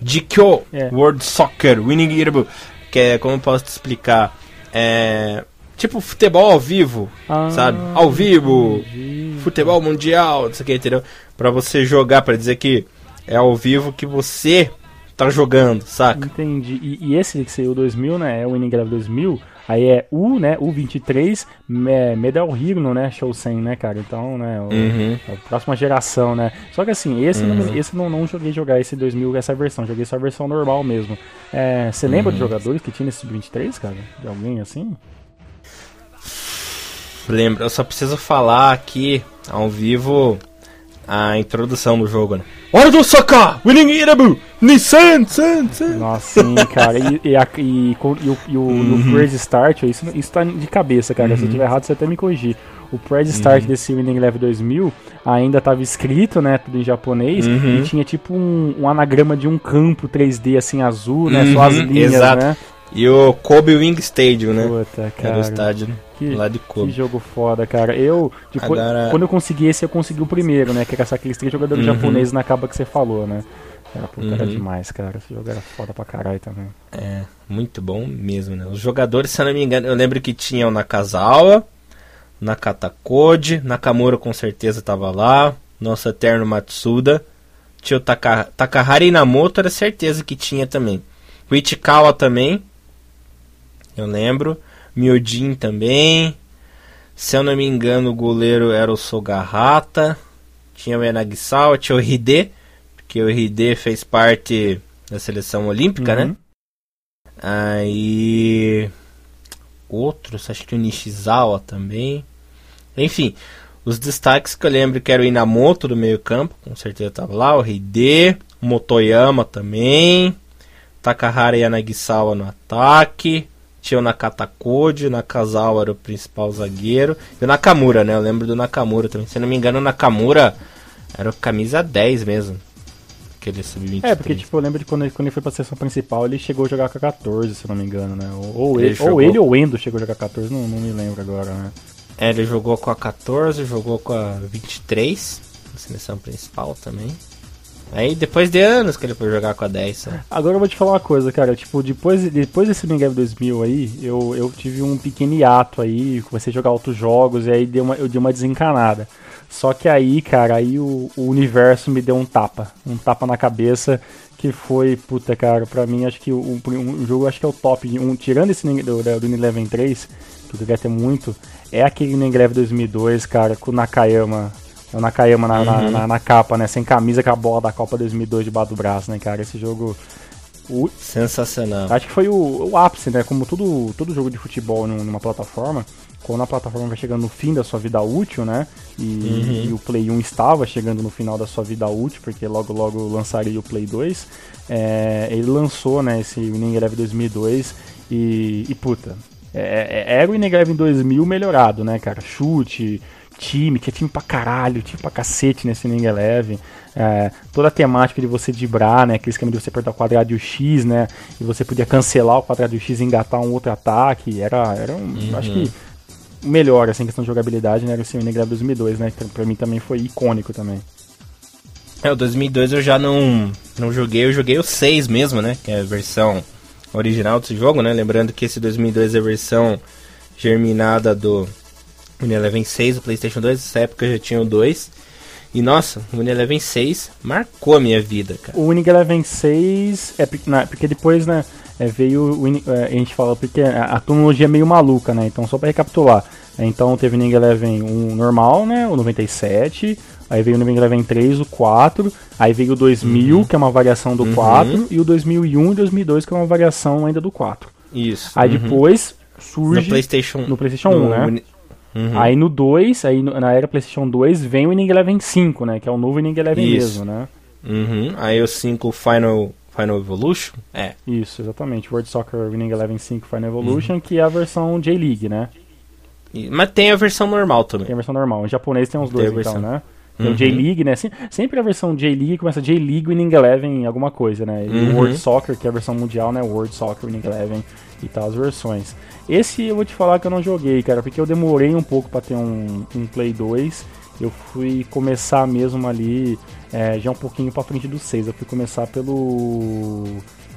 Jikyo é. World Soccer Winning Irabu. Que é, como eu posso te explicar? É, tipo futebol ao vivo, ah, sabe? Ao vivo, entendi. futebol mundial, não sei o que, entendeu? Pra você jogar, para dizer que é ao vivo que você tá jogando, saca? Entendi. E, e esse que saiu 2000, né? É o Winning 2000. Aí é U, né? U23, me, Medal Hero, né? Shousen, né, cara? Então, né? O, uhum. a próxima geração, né? Só que assim, esse, uhum. não, esse não, não joguei jogar esse 2000, essa versão. Joguei só a versão normal mesmo. É, você lembra uhum. de jogadores que tinha esse 23, cara? De alguém assim? Lembro, eu só preciso falar aqui ao vivo a introdução do jogo, né? Hora do Soka! Winning Irabu! Nissan! San, san. Nossa, sim, cara. E, e, a, e, e, o, e o uhum. Praise Start, isso, isso tá de cabeça, cara. Uhum. Se eu tiver errado, você até me corrigir. O Praise Start uhum. desse Winning Eleven 2000 ainda tava escrito, né, tudo em japonês, uhum. e tinha tipo um, um, anagrama de um campo 3D assim azul, né, só as uhum, linhas, Exato. né? E o Kobe Wing Stadium, né? Puta, cara. Era o estádio que, lá de Kobe. Que jogo foda, cara. Eu, tipo, Agora... quando eu consegui esse, eu consegui o primeiro, né? Que era aqueles três jogadores uhum. japoneses na capa que você falou, né? Era, puta, uhum. era demais, cara. Esse jogo era foda pra caralho também. É, muito bom mesmo, né? Os jogadores, se eu não me engano, eu lembro que tinham na Nakazawa, Nakata Code, Nakamura com certeza tava lá, nosso eterno Matsuda, tinha o Taka, Takahari Inamoto, era certeza que tinha também. O Ichikawa também, eu lembro. Miodin também. Se eu não me engano, o goleiro era o Sogarrata. Tinha o Enagisawa, tinha o Hide, porque o Hide fez parte da seleção olímpica, né? uhum. né? Aí. Outros, acho que o Nishizawa também. Enfim, os destaques que eu lembro que era o Inamoto do meio-campo, com certeza estava lá, o Hide, Motoyama também, Takahara Yanagisawa no ataque, tinha o Nakata Code, o Nakazawa era o principal zagueiro. E o Nakamura, né? Eu lembro do Nakamura também. Se não me engano, o Nakamura era o camisa 10 mesmo. Aquele sub-23. É, porque tipo, eu lembro de quando ele, quando ele foi pra seleção principal, ele chegou a jogar com a 14, se não me engano, né? Ou, ou ele, ele ou ele ou o Endo chegou a jogar 14, não, não me lembro agora, né? É, ele jogou com a 14, jogou com a 23, na seleção principal também. Aí depois de anos que ele foi jogar com a 10. Né? Agora eu vou te falar uma coisa, cara. Tipo, depois, depois desse Big 2000 aí, eu, eu tive um pequeno hiato aí, comecei a jogar outros jogos e aí deu uma, eu dei uma desencanada. Só que aí, cara, aí o, o universo me deu um tapa. Um tapa na cabeça que foi, puta, cara, pra mim acho que o, um, jogo acho que é o top. Um, tirando esse do, do Unilevel 3, que eu queria ter muito, é aquele Unilevel 2002, cara, com o Nakayama o Nakayama na, uhum. na, na, capa, né? Sem camisa com a bola da Copa 2002 debaixo do braço, né, cara? Esse jogo... O... Sensacional. Acho que foi o, o, ápice, né? Como todo, todo jogo de futebol numa plataforma, quando a plataforma vai chegando no fim da sua vida útil, né? E, uhum. e, o Play 1 estava chegando no final da sua vida útil, porque logo logo lançaria o Play 2. É, ele lançou, né, esse Winning Eleven 2002 e, e puta, é, é, era o Winning Eleven 2000 melhorado, né, cara? Chute, time, tinha time pra caralho, time pra cacete nesse Ning Eleven. É, toda a temática de você dibrar, né? Aquele esquema de você apertar o quadrado e o X, né? E você podia cancelar o quadrado e o X e engatar um outro ataque. Era, era um, uhum. acho que o melhor, assim, questão de jogabilidade, né? Era o Ning Eleven 2002, né? Que pra mim também foi icônico também. É, o 2002 eu já não, não joguei, eu joguei o 6 mesmo, né? Que é a versão original desse jogo, né? Lembrando que esse 2002 é a versão germinada do Unilever 6, o PlayStation 2, nessa época eu já tinha o 2. E nossa, o Unilever 6 marcou a minha vida, cara. O Unilever 6 é porque, né, porque depois, né, é, veio o, é, a gente fala porque a, a tecnologia é meio maluca, né? Então só para recapitular, então teve o Ninja Eleven 1 normal, né, o 97, aí veio o Ninja Eleven 3, o 4, aí veio o 2000, uhum. que é uma variação do uhum. 4, e o 2001 e 2002, que é uma variação ainda do 4. Isso. Aí uhum. depois surge no PlayStation, no PlayStation 1, né? Uhum. Aí no 2, aí na era PlayStation 2, vem o Winning Eleven 5, né? Que é o novo Winning Eleven Isso. mesmo, né? Uhum. Aí o 5 Final, Final Evolution? É. Isso, exatamente. World Soccer Winning Eleven 5 Final Evolution, uhum. que é a versão J-League, né? Mas tem a versão normal também. Tem a versão normal. Em japonês tem os dois, então, né? Tem uhum. o J-League, né? Sempre a versão J-League começa J-League Winning Eleven alguma coisa, né? E uhum. o World Soccer, que é a versão mundial, né? World Soccer Winning Eleven e tal, as versões. Esse eu vou te falar que eu não joguei, cara, porque eu demorei um pouco para ter um, um Play 2. Eu fui começar mesmo ali é, já um pouquinho para frente do 6. Eu fui começar pelo.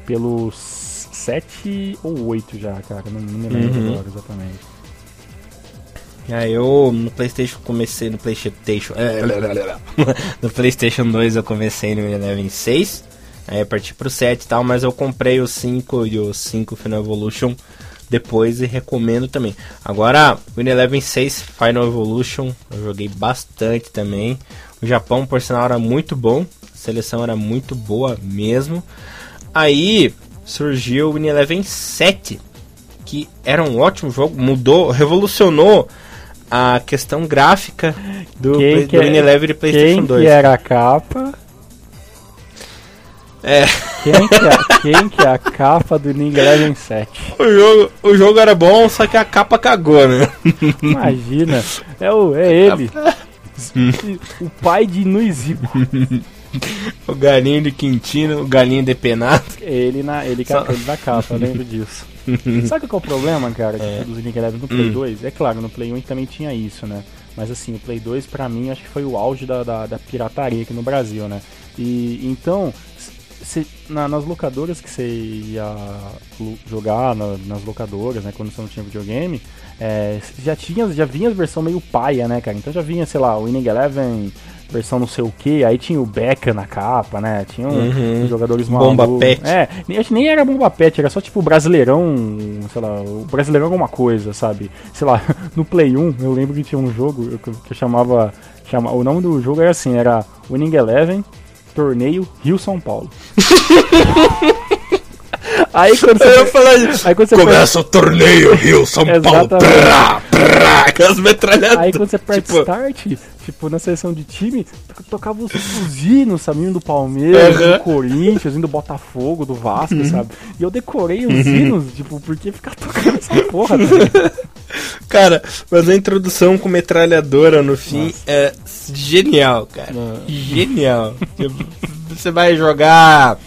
pelo 7 ou 8 já, cara. Não, não me lembro uhum. agora exatamente. Ah, eu no Playstation comecei no Playstation. no Playstation 2 eu comecei no Eleven 6. Aí eu parti pro 7 e tal, mas eu comprei o 5 e o 5 Final Evolution depois e recomendo também. Agora, o Eleven 6 Final Evolution, eu joguei bastante também. O Japão, por sinal, era muito bom, a seleção era muito boa mesmo. Aí surgiu o Eleven 7, que era um ótimo jogo, mudou, revolucionou a questão gráfica do, Quem Play, que do é- Eleven e PlayStation Quem 2. que era a capa? É, Quem que, é, quem que é a capa do Ninja Eleven 7? o jogo, o jogo era bom, só que a capa cagou, né? Imagina, é, o, é ele. o pai de Nuizico. O galinho de Quintino, o galinho depenado. Ele na, ele, Só- ca- ele na capa, eu lembro disso. Sabe qual é o problema, cara, É. dos Ninja Eleven no Play Hum. 2? É claro, no Play 1 também tinha isso, né? Mas assim, o Play 2 pra mim acho que foi o auge da, da, da pirataria aqui no Brasil, né? E então, cê- na- nas locadoras que você ia jogar, na- nas locadoras, né? Quando você não tinha videogame, é, já tinha, já vinha as versão meio paia, né, cara? Então já vinha, sei lá, o Winning Eleven versão não sei o que, aí tinha o Becca na capa, né? Tinha um, Uhum. jogadores Bomba malucos. Pet. É, nem, acho que nem era bomba pet, era só tipo o brasileirão, sei lá, o brasileirão alguma coisa, sabe? Sei lá, no Play 1, eu lembro que tinha um jogo eu- que eu chamava, chama, o nome do jogo era assim, era Winning Eleven, torneio Rio-São Paulo. aí quando você... isso. Aí quando você Começa o torneio Rio São Paulo. Prá, Aquelas metralhadoras. Aí quando você aperta Tipo- start, tipo, na seleção de time, to- tocava os, os hinos, sabe? Hino do Palmeiras. Uhum. do Corinthians, hino do Botafogo, do Vasco, sabe? E eu decorei os hinos, tipo, porque ficar tocando essa porra, tá? Cara, mas a introdução com metralhadora no fim é genial, cara. Genial. Tipo, você vai jogar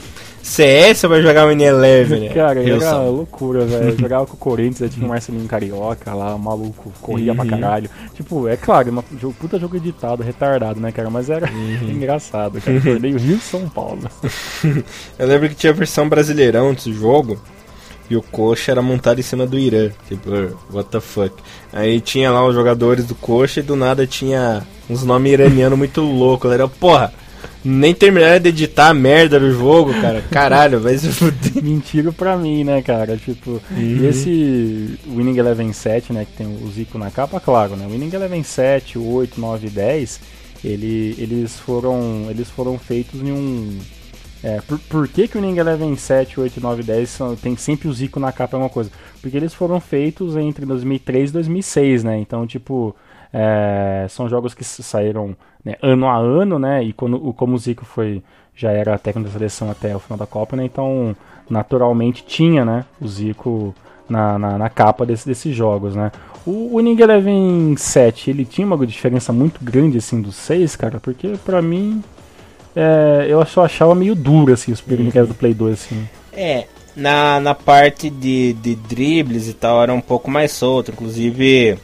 CS, você vai jogar Winning Eleven, né? Cara, Eu era loucura, velho. Jogava com o Corinthians, tinha o Marcelinho Carioca lá, o maluco, corria pra Uhum. caralho. Tipo, é claro, uma, jogo, puta jogo editado, retardado, né, cara? Mas era Uhum. engraçado, cara. Torneio Rio São Paulo. Eu lembro que tinha a versão brasileirão desse jogo. E o coxa era montado em cima do Irã. Tipo, what the fuck. Aí tinha lá os jogadores do coxa e do nada tinha uns nomes iranianos muito loucos. Era, porra, nem terminaram de editar a merda do jogo, cara. Caralho, vai se fuder. Mentira pra mim, né, cara? Tipo, e esse Winning Eleven 7, né, que tem o Zico na capa, claro, né? Winning Eleven 7, 8, 9 e 10, ele, eles foram eles foram feitos em um é, por, por que, que o Winning Eleven 7, 8, 9 e 10 são, tem sempre o Zico na capa é uma coisa? Porque eles foram feitos entre 2003 e 2006, né? Então, tipo, é, são jogos que saíram né, ano a ano, né? E quando, o- como o Zico foi já era técnico da seleção até o final da Copa, né? Então, naturalmente tinha, né? O Zico na, na, na capa desse, desses jogos, né? O Winning Eleven 7, ele tinha uma diferença muito grande, assim, dos 6, cara, porque pra mim, é, eu só achava meio duro, assim, os Winning Eleven do Play 2, assim. É, na, na parte de, de dribles e tal era um pouco mais solto. Inclusive,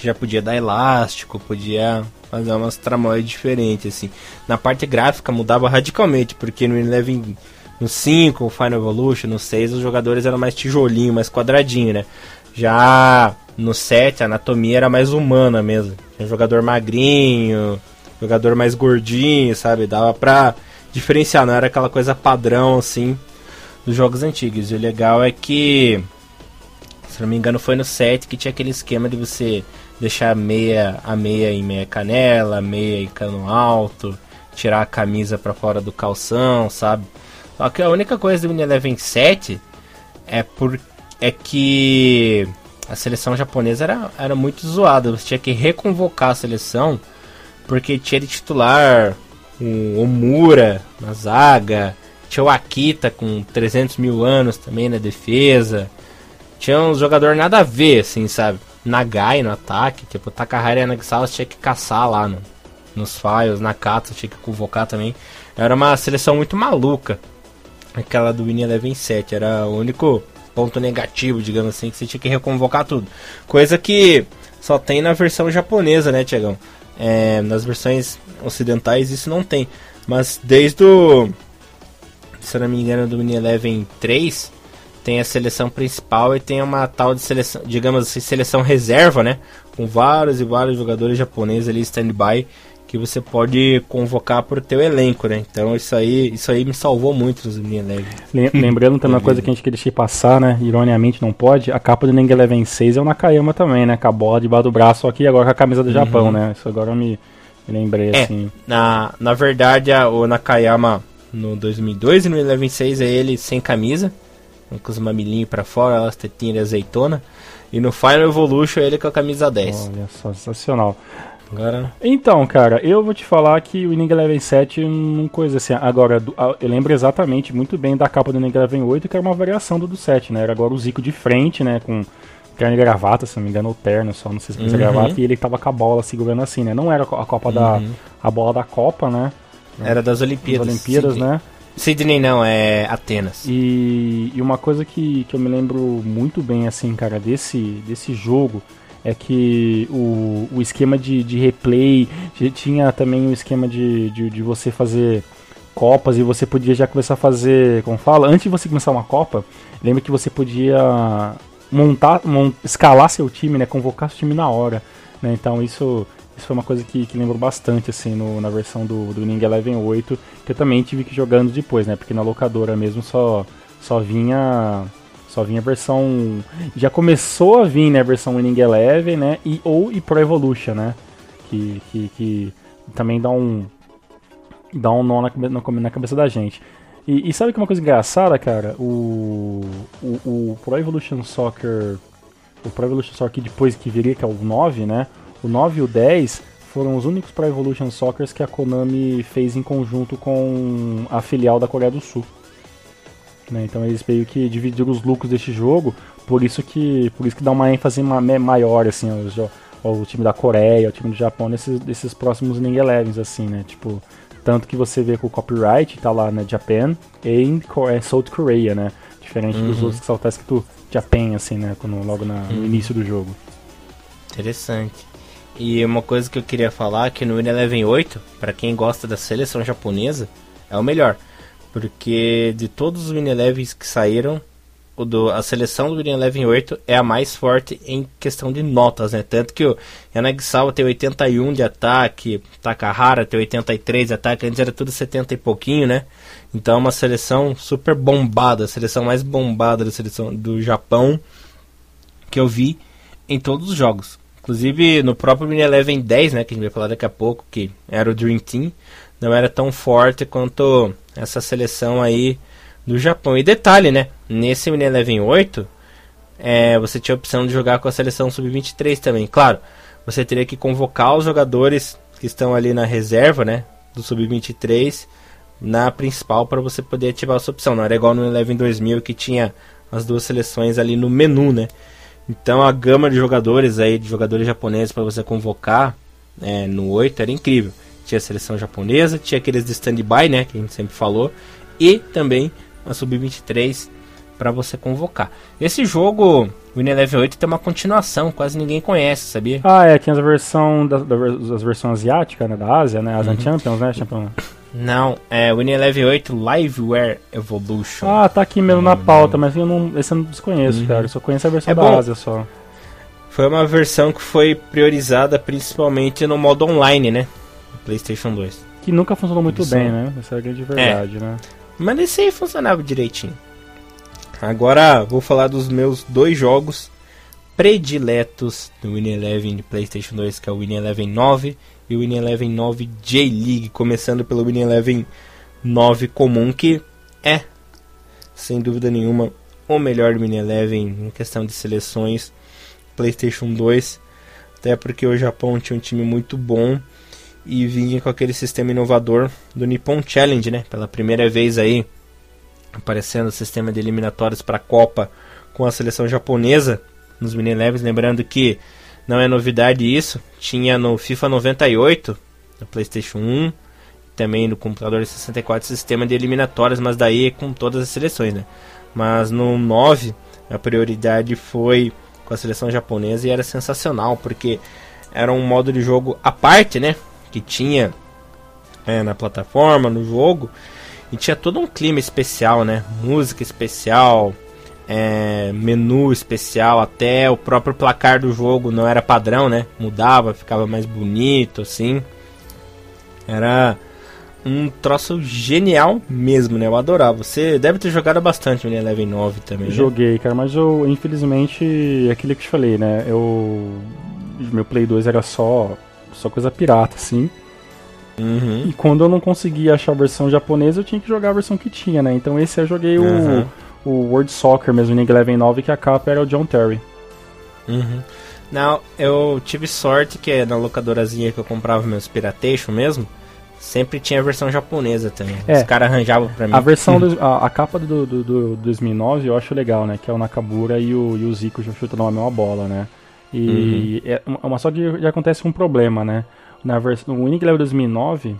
já podia dar elástico, podia fazer umas tramóias diferentes, assim. Na parte gráfica mudava radicalmente, porque no Eleven, no 5, o Final Evolution, no 6, os jogadores eram mais tijolinho, mais quadradinho, né? Já no 7, a anatomia era mais humana mesmo. Tinha jogador magrinho, jogador mais gordinho, sabe? Dava pra diferenciar, não era aquela coisa padrão, assim, dos jogos antigos. E o legal é que, se não me engano, foi no 7 que tinha aquele esquema de você deixar meia, a meia em meia canela, meia em cano alto, tirar a camisa pra fora do calção, sabe? Só que a única coisa do Eleven 7 é, por, é que a seleção japonesa era, era muito zoada. Você tinha que reconvocar a seleção porque tinha de titular o Omura na zaga, tinha o Akita com 300 mil anos também na defesa. Tinha uns jogadores nada a ver, assim, sabe? Nagai no ataque, tipo, Takahara e Nagasawa tinha que caçar lá no, nos files, Nakata tinha que convocar também. Era uma seleção muito maluca. Aquela do Winning Eleven 7, era o único ponto negativo, digamos assim, que você tinha que reconvocar tudo. Coisa que só tem na versão japonesa, né, Tiagão? É, nas versões ocidentais isso não tem. Mas desde o. Se eu não me engano, do Winning Eleven 3, tem a seleção principal e tem uma tal de seleção, digamos assim, seleção reserva, né? Com vários e vários jogadores japoneses ali stand-by que você pode convocar pro teu elenco, né? Então isso aí, isso aí me salvou muito nos Eleven. Lem- Lembrando também uma coisa que a gente queria deixar passar, né? Ironiamente não pode. A capa do Ninja Eleven 6 é o Nakayama também, né? Com a bola debaixo do braço, só que agora com a camisa do Japão, né? Isso agora eu me, me lembrei, É. assim. Na, na verdade, a- o Nakayama no 2002 e no Eleven 6 é ele sem camisa. Com os mamilinhos pra fora, as tetinhas de azeitona. E no Final Evolution ele com a camisa 10. Olha só, sensacional. Agora. Então, cara, eu vou te falar que o Winning Eleven 7 não coisa assim. Agora, eu lembro exatamente muito bem da capa do Winning Eleven 8, que era uma variação do do 7, né? Era agora o Zico de frente, né? Com terno e gravata, se não me engano, o terno só, não sei se uhum. gravata, e ele tava com a bola segurando assim, né? Não era a Copa uhum. da. a bola da Copa, né? Era das Olimpíadas. Das Olimpíadas, Sydney. né? Sydney não, é Atenas. E, e uma coisa que, que eu me lembro muito bem, assim, cara, desse, desse jogo é que o, o esquema de, de replay tinha também o esquema de, de, de, você fazer copas e você podia já começar a fazer, como fala, antes de você começar uma copa, lembra que você podia montar, mont, escalar seu time, né, convocar seu time na hora, né, então isso isso foi uma coisa que, que lembrou bastante, assim, no, na versão do, do Ning Eleven 8, que eu também tive que jogando depois, né? Porque na locadora mesmo só, só vinha. Só vinha a versão. Já começou a vir, né? A versão Winning Eleven, né? E, ou e Pro Evolution, né? Que, que, que também dá um. Dá um nó na, na, na cabeça da gente. E, e, sabe que uma coisa engraçada, cara? O, o, o Pro Evolution Soccer. O Pro Evolution Soccer depois que viria, que é o 9, né? O 9 e o 10 foram os únicos Pro Evolution Soccer que a Konami fez em conjunto com a filial da Coreia do Sul. Né? Então eles meio que dividiram os lucros deste jogo, por isso que, por isso que dá uma ênfase maior assim ao, ao time da Coreia, ao time do Japão nesses, nesses próximos Ning Elevens assim, né? Tipo, tanto que você vê que o copyright tá lá né, Japan e é South Korea, né? Diferente uhum. dos outros que só tá escrito Japan assim, né, quando, logo na, no uhum. início do jogo. Interessante. E uma coisa que eu queria falar é que no Eleven 8, para quem gosta da seleção japonesa, é o melhor. Porque de todos os Win Elevens que saíram, o do, a seleção do Win Eleven 8 é a mais forte em questão de notas, né? Tanto que o Yanagisawa tem 81 de ataque, Takahara tem 83 de ataque, antes era tudo 70 e pouquinho, né? Então é uma seleção super bombada, a seleção mais bombada da seleção do Japão que eu vi em todos os jogos. Inclusive, no próprio Mini Eleven 10, né, que a gente vai falar daqui a pouco, que era o Dream Team, não era tão forte quanto essa seleção aí do Japão. E detalhe, né, nesse Mini Eleven 8, é, você tinha a opção de jogar com a seleção Sub-23 também. Claro, você teria que convocar os jogadores que estão ali na reserva, né, do Sub-23, na principal para você poder ativar essa opção. Não era igual no Eleven 2000 que tinha as duas seleções ali no menu, né? Então a gama de jogadores aí, de jogadores japoneses para você convocar é, no 8 era incrível. Tinha a seleção japonesa, tinha aqueles de stand-by, né, que a gente sempre falou, e também a sub-23 para você convocar. Esse jogo, o Win Eleven 8 tem uma continuação, quase ninguém conhece, sabia? Ah, é, tinha a versão da, da, das versões asiáticas, né, da Ásia, né, Asian uhum. Champions, né, Champions. Não, é Winning Eleven 8 Liveware Evolution. Ah, tá aqui mesmo hum. na pauta, mas eu não, esse eu não desconheço, uhum. cara. Eu só conheço a versão é da bom. Ásia só. Foi uma versão que foi priorizada principalmente no modo online, né? PlayStation 2. Que nunca funcionou muito Isso. bem, né? Essa é a grande verdade, é. né? Mas esse aí funcionava direitinho. Agora vou falar dos meus dois jogos prediletos do Winning Eleven de PlayStation 2, que é o Winning Eleven 9 e o Winning Eleven 9 J-League, começando pelo Winning Eleven 9 comum, que é, sem dúvida nenhuma, o melhor Winning Eleven em questão de seleções PlayStation 2, até porque o Japão tinha um time muito bom e vinha com aquele sistema inovador do Nippon Challenge, né? Pela primeira vez aí aparecendo o sistema de eliminatórios para a Copa com a seleção japonesa nos Mini Levels, lembrando que não é novidade isso. Tinha no FIFA 98, no PlayStation 1, também no computador 64, sistema de eliminatórias, mas daí com todas as seleções, né? Mas no 9, a prioridade foi com a seleção japonesa e era sensacional, porque era um modo de jogo à parte, né? Que tinha é, na plataforma, no jogo, e tinha todo um clima especial, né? Música especial, é, menu especial, até o próprio placar do jogo não era padrão, né? Mudava, ficava mais bonito, assim. Era um troço genial mesmo, né? Eu adorava. Você deve ter jogado bastante no Eleven 9 também. Né? Joguei, cara, mas eu, infelizmente, é aquilo que eu te falei, né? Eu. Meu Play 2 era só, só coisa pirata, assim. Uhum. E quando eu não conseguia achar a versão japonesa, eu tinha que jogar a versão que tinha, né? Então esse eu joguei uhum. o o World Soccer mesmo, Winning Eleven 9, que a capa era o John Terry. Uhum. Não, eu tive sorte que na locadorazinha que eu comprava meus Piratation mesmo, sempre tinha a versão japonesa também. É, Os caras arranjavam pra mim. A versão, do, a, a, capa do, do, do, 2009 eu acho legal, né? Que é o Nakamura e o, e o Zico chutando a mesma bola, né? E uhum. é uma, só que já acontece um problema, né? Na versão, no Winning Eleven 2009,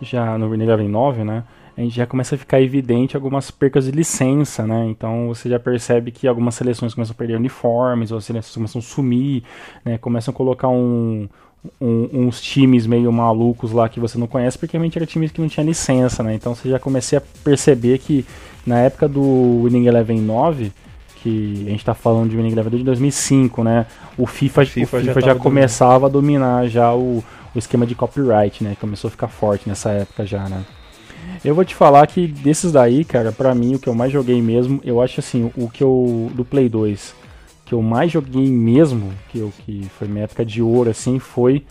já no Winning Eleven 9, né? A gente já começa a ficar evidente algumas percas de licença, né? Então você já percebe que algumas seleções começam a perder uniformes, ou as seleções começam a sumir, né? Começam a colocar um, um, uns times meio malucos lá que você não conhece, porque realmente eram times que não tinha licença, né? Então você já comecei a perceber que na época do Winning Eleven 9, que a gente está falando de Winning Eleven de 2005, né? O FIFA, FIFA, o FIFA já, já começava dominando. a dominar já o, o esquema de copyright, né? Começou a ficar forte nessa época já, né? Eu vou te falar que desses daí, cara, pra mim o que eu mais joguei mesmo, eu acho assim, o que eu. do Play 2, que eu mais joguei mesmo, que, eu, que foi minha época de ouro, assim, foi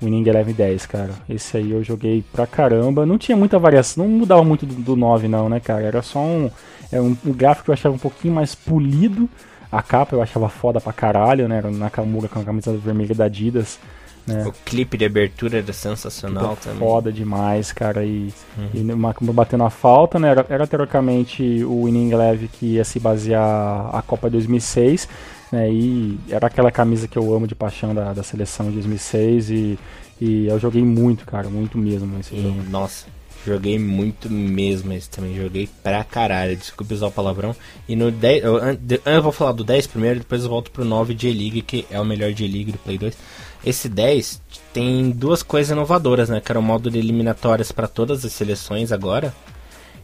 o Winning Eleven 10, cara. Esse aí eu joguei pra caramba. Não tinha muita variação, não mudava muito do, do 9, não, né, cara? Era só um. É um, um gráfico que eu achava um pouquinho mais polido. A capa eu achava foda pra caralho, né? Era na Nakamura com a camisa vermelha da Adidas. Né? O clipe de abertura era sensacional também. Foda demais, cara. E, uhum. e uma, batendo a falta, né? Era, era teoricamente o Winning Eleven que ia se basear a Copa 2006. Né? E era aquela camisa que eu amo de paixão da, da seleção de 2006. E, e eu joguei muito, cara. Muito mesmo esse jogo. Nossa. Joguei muito mesmo esse também. Joguei pra caralho. Desculpa usar o palavrão. E no 10. Eu, eu vou falar do 10 primeiro, depois eu volto pro 9 J-League, que é o melhor J-League do Play 2. Esse 10 tem duas coisas inovadoras, né? Que era o modo de eliminatórias para todas as seleções agora.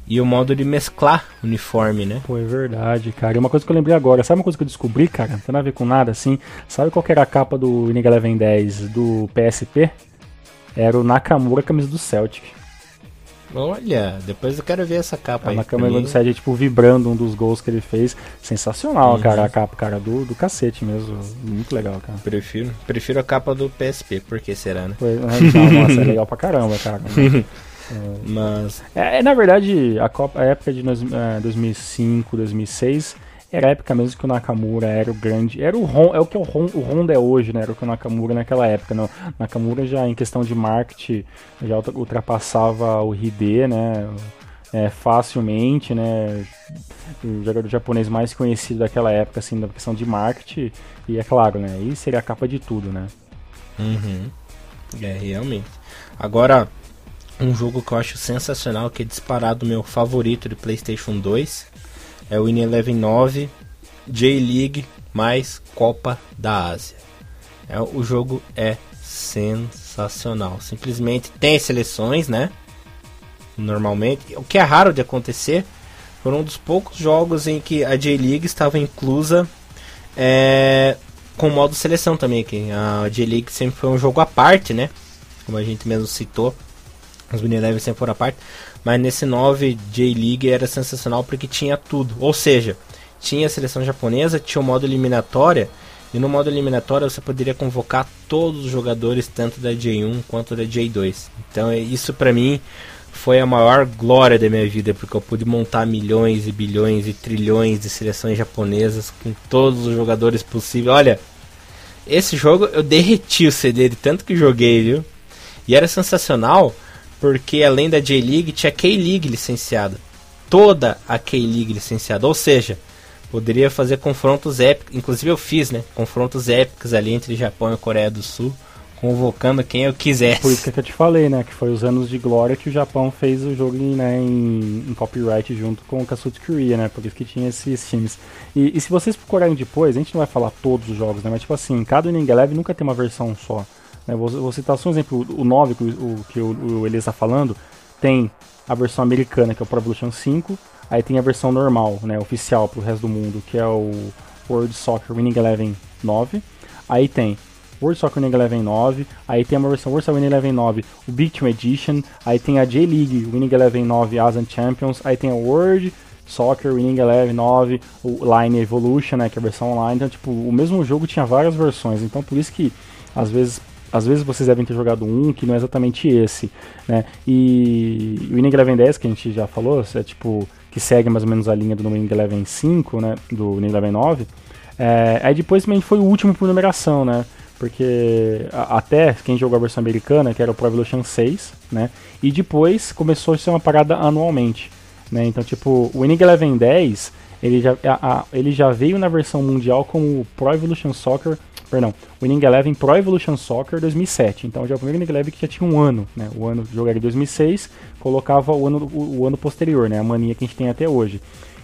E o modo de mesclar uniforme, né? Pô, é verdade, cara. E uma coisa que eu lembrei agora, sabe uma coisa que eu descobri, cara? Não tem nada a ver com nada assim. Sabe qual era a capa do Winning Eleven 10 do PSP? Era o Nakamura, camisa do Celtic. Olha, depois eu quero ver essa capa a aí. Na câmera do Sérgio, tipo, vibrando um dos gols que ele fez. Sensacional, uhum. cara, a capa, cara, do, do cacete mesmo. Muito legal, cara. Prefiro, prefiro a capa do PSP, por que será, né? Foi, nossa, é legal pra caramba, cara. É, Mas. É, na verdade, a, Copa, a época de 2005, 2006 era a época mesmo que o Nakamura era o grande. Era o Honda, é o que o Honda, o Honda é hoje, né? Era o que o Nakamura naquela época. Né? O Nakamura já em questão de marketing já ultrapassava o Hide, né? É, facilmente, né? O jogador japonês mais conhecido daquela época, assim, na questão de marketing. E é claro, né? Aí seria a capa de tudo, né? Uhum. É, realmente. Agora, um jogo que eu acho sensacional, que é disparado meu favorito de PlayStation 2 é o Win Eleven 9 J-League mais Copa da Ásia. É, o jogo é sensacional. Simplesmente tem seleções, né? Normalmente, o que é raro de acontecer. Foram um dos poucos jogos em que a J-League estava inclusa é, com modo seleção também. Que a J-League sempre foi um jogo à parte, né? Como a gente mesmo citou. Os Win Eleven sempre foram à parte. Mas nesse 9 J-League era sensacional porque tinha tudo. Ou seja, tinha a seleção japonesa, tinha o modo eliminatória. E no modo eliminatória você poderia convocar todos os jogadores, tanto da J1 quanto da J2. Então é, isso para mim foi a maior glória da minha vida, porque eu pude montar milhões e bilhões e trilhões de seleções japonesas com todos os jogadores possíveis. Olha, esse jogo eu derreti o CD de tanto que joguei, viu? E era sensacional porque além da J-League tinha K-League licenciada. Toda a K-League licenciada, ou seja, poderia fazer confrontos épicos, inclusive eu fiz, né? Confrontos épicos ali entre Japão e Coreia do Sul, convocando quem eu quisesse. Por isso que eu te falei, né? Que foi os anos de glória que o Japão fez o jogo né, em, em copyright junto com o Kasut Korea, né? Por isso que tinha esses times. E, e, se vocês procurarem depois, a gente não vai falar todos os jogos, né? Mas tipo assim, cada Winning Eleven nunca tem uma versão só. Né? Vou, vou, citar só um exemplo, o 9 que o, que o, o Elias está falando, tem a versão americana, que é o Pro Evolution 5, aí tem a versão normal, né, oficial para o resto do mundo, que é o World Soccer Winning Eleven 9, aí tem World Soccer Winning Eleven 9, aí tem uma versão World Soccer Winning Eleven 9, o Big Team Edition, aí tem a J-League Winning Eleven 9 Asian Champions, aí tem a World Soccer Winning Eleven 9, o Line Evolution, né, que é a versão online, então tipo, o mesmo jogo tinha várias versões, então por isso que às vezes às vezes vocês devem ter jogado um que não é exatamente esse, né? E o Winning Eleven 10, que a gente já falou, é tipo que segue mais ou menos a linha do Winning Eleven 5, né, do Winning Eleven 9. É, aí depois também foi o último por numeração, né? Porque a, até quem jogou a versão americana, que era o Pro Evolution 6, né? E depois começou a ser uma parada anualmente, né? Então, tipo, o Winning Eleven 10, ele já, a, a, ele já veio na versão mundial como Pro Evolution Soccer, perdão, Winning Eleven Pro Evolution Soccer 2007. Então já é o primeiro Winning Eleven que já tinha um ano, né? O ano de jogar em 2006, colocava o ano, o, o ano posterior, né? A mania que a gente tem até hoje.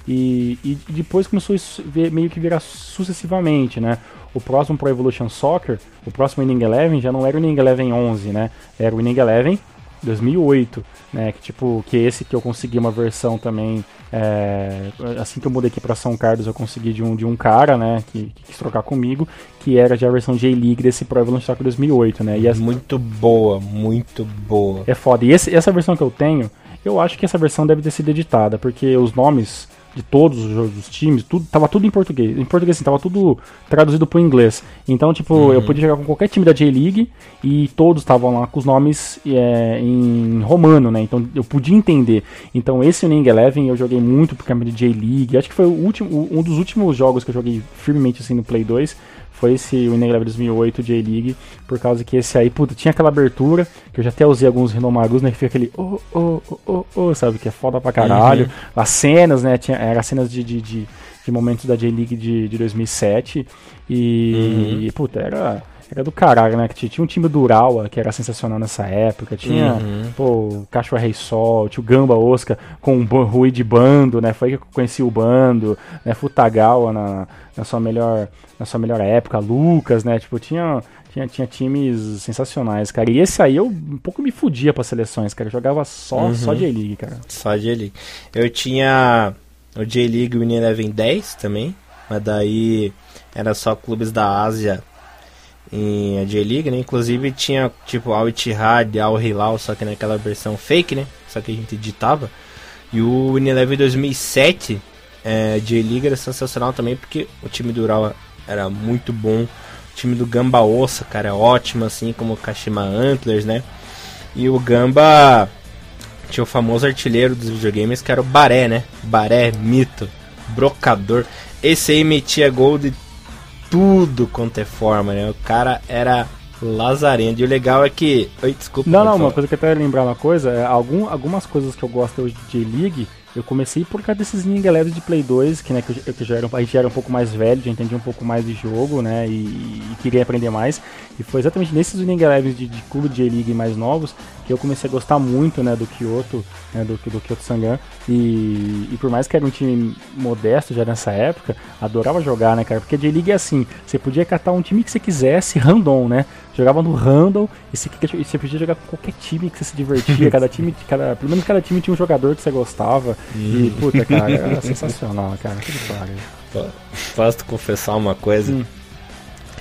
E, e depois começou a ver, meio que virar sucessivamente, né? O próximo Pro Evolution Soccer, o próximo Winning Eleven já não era o Winning Eleven 11, né? Era o Winning Eleven 2008, né? Que tipo, que esse que eu consegui uma versão também é, assim que eu mudei aqui para São Carlos, eu consegui de um, de um cara, né, que, que quis trocar comigo, que era já a versão J-League desse Pro Evolution Soccer 2008, né? E as... Muito boa, muito boa. É foda. E esse, essa versão que eu tenho, eu acho que essa versão deve ter sido editada, porque os nomes de todos os, times, tudo, tava tudo em português. Em português, assim, tava tudo traduzido pro inglês. Então, tipo, uhum. eu podia jogar com qualquer time da J-League e todos estavam lá com os nomes é, em romano, né? Então eu podia entender. Então esse Winning Eleven eu joguei muito pro campo de J-League. Acho que foi o último, um dos últimos jogos que eu joguei firmemente assim no Play 2 foi esse Winning Eleven 2008 J-League, por causa que esse aí, puta, tinha aquela abertura, que eu já até usei alguns Renomagus, né, que fica aquele oh, oh, oh, oh, oh, sabe, que é foda pra caralho. Uhum. As cenas, né, tinha, era cenas de, de, de, de momentos da J-League de, de 2007, e, uhum. e, puta, era era do caralho, né? Que tinha um time do Urawa, que era sensacional nessa época. Tinha, uhum. pô, o Cachorro Rei Sol, tinha o Gamba Oscar com o Rui de Bando, né? Foi que eu conheci o bando, né? Futagawa na, na, sua melhor, na sua melhor época, Lucas, né? Tipo, tinha, tinha, tinha times sensacionais, cara. E esse aí eu um pouco me fudia para seleções, cara. Eu jogava só, uhum. só J-League, cara. Só J-League. Eu tinha o J-League Win Eleven 10 também, mas daí era só clubes da Ásia em J-League, né? Inclusive tinha tipo Al Ittihad, Al Hilal, só que naquela versão fake, né? Só que a gente editava. E o Unilever 2007 é, J-League era sensacional também porque o time do Ural era muito bom. O time do Gamba Ossa, cara, é ótimo assim como o Kashima Antlers, né? E o Gamba tinha o famoso artilheiro dos videogames que era o Baré, né? Baré, mito, brocador. Esse aí metia gol de tudo quanto é forma, né? O cara era lazarento. E o legal é que. Oi, desculpa. Não, não, falar. uma coisa que eu quero lembrar uma coisa, é algum, algumas coisas que eu gosto hoje de League eu comecei por causa desses Ninja Leves de Play 2, que, né, que, eu, que já era, a gente já era um pouco mais velho, já entendia um pouco mais de jogo, né, e, e queria aprender mais. E foi exatamente nesses Ninja Leves de, de clube de J-League mais novos que eu comecei a gostar muito, né, do Kyoto, né, do, do Kyoto Sangan. E, e por mais que era um time modesto já nessa época, adorava jogar, né, cara? Porque J-League é assim, você podia catar um time que você quisesse, random, né? Jogava no random e você, e você podia jogar com qualquer time que você se divertia. cada time, cada, pelo menos cada time tinha um jogador que você gostava. E, puta, cara, era sensacional, cara. Que. Posso confessar uma coisa? Hum.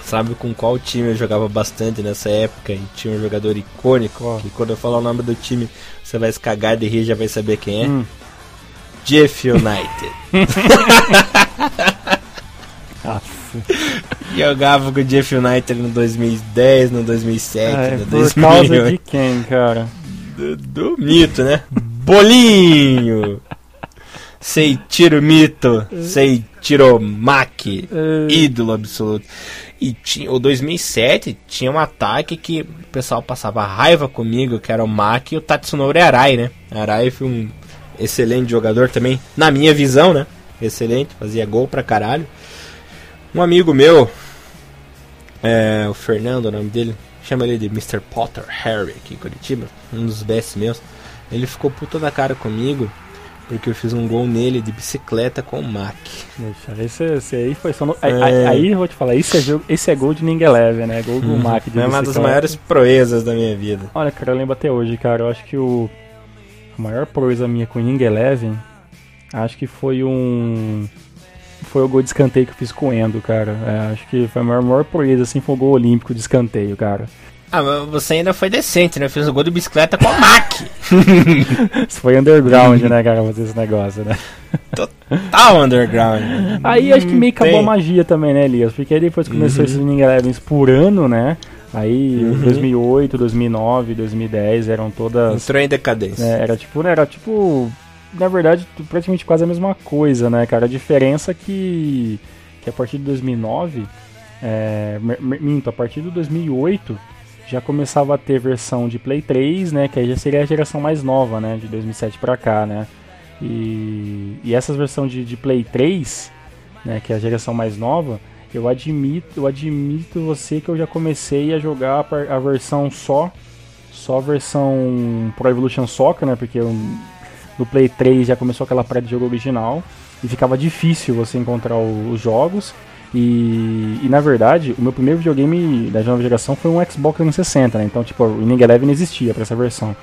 Sabe com qual time eu jogava bastante nessa época e tinha um jogador icônico? Oh. Que quando eu falar o nome do time, você vai se cagar de rir já vai saber quem é. Hum. Jeff United. Jogava com o Jeff United no 2010, no 2007, é, no por 2008. Por causa de quem, cara? Do, do mito, né? Bolinho! Sei tiro mito, sei tiro mac, é. ídolo absoluto. E tinha, o 2007 tinha um ataque que o pessoal passava raiva comigo, que era o Mac e o Tatsunori Arai, né? Arai foi um excelente jogador também, na minha visão, né? Excelente, fazia gol pra caralho. Um amigo meu, é, o Fernando, o nome dele, chama ele de Mr. Potter Harry aqui em Curitiba, um dos best meus. Ele ficou puta da cara comigo porque eu fiz um gol nele de bicicleta com o Mac. Deixa, esse, esse aí foi só no, é... aí, aí, eu vou te falar, esse é, esse é gol de Ningueleve, né? Gol do uhum. Mac de É uma das maiores proezas da minha vida. Olha, cara, eu lembro até hoje, cara. Eu acho que o a maior proeza minha com Ningueleve, acho que foi um foi o gol de escanteio que eu fiz com o Endo, cara. É, acho que foi a maior, maior proeza, assim, foi o gol olímpico de escanteio, cara. Ah, mas você ainda foi decente, né? Fez um gol de bicicleta com a Mac. Isso foi underground, né, cara, fazer esse negócio, né? Total underground. Aí acho que meio acabou Tem. a magia também, né, Elias? Porque aí depois começou uhum. esses Ninja Elevens por ano, né? Aí uhum. 2008, 2009, 2010 eram todas. Entrou em decadência. É, era tipo, né, era tipo na verdade, praticamente quase a mesma coisa, né, cara? A diferença é que, que a partir de 2009, é, minto, a partir de 2008 já começava a ter versão de Play 3, né, que aí já seria a geração mais nova, né, de 2007 para cá, né? E, e essas versões de, de Play 3, né, que é a geração mais nova, eu admito, eu admito você que eu já comecei a jogar a versão só, só a versão Pro Evolution Soccer, né, porque eu, no Play 3 já começou aquela pré de jogo original e ficava difícil você encontrar o, os jogos. E, e, na verdade, o meu primeiro videogame da nova geração foi um Xbox 360, né? Então, tipo, o Winning Eleven não existia para essa versão.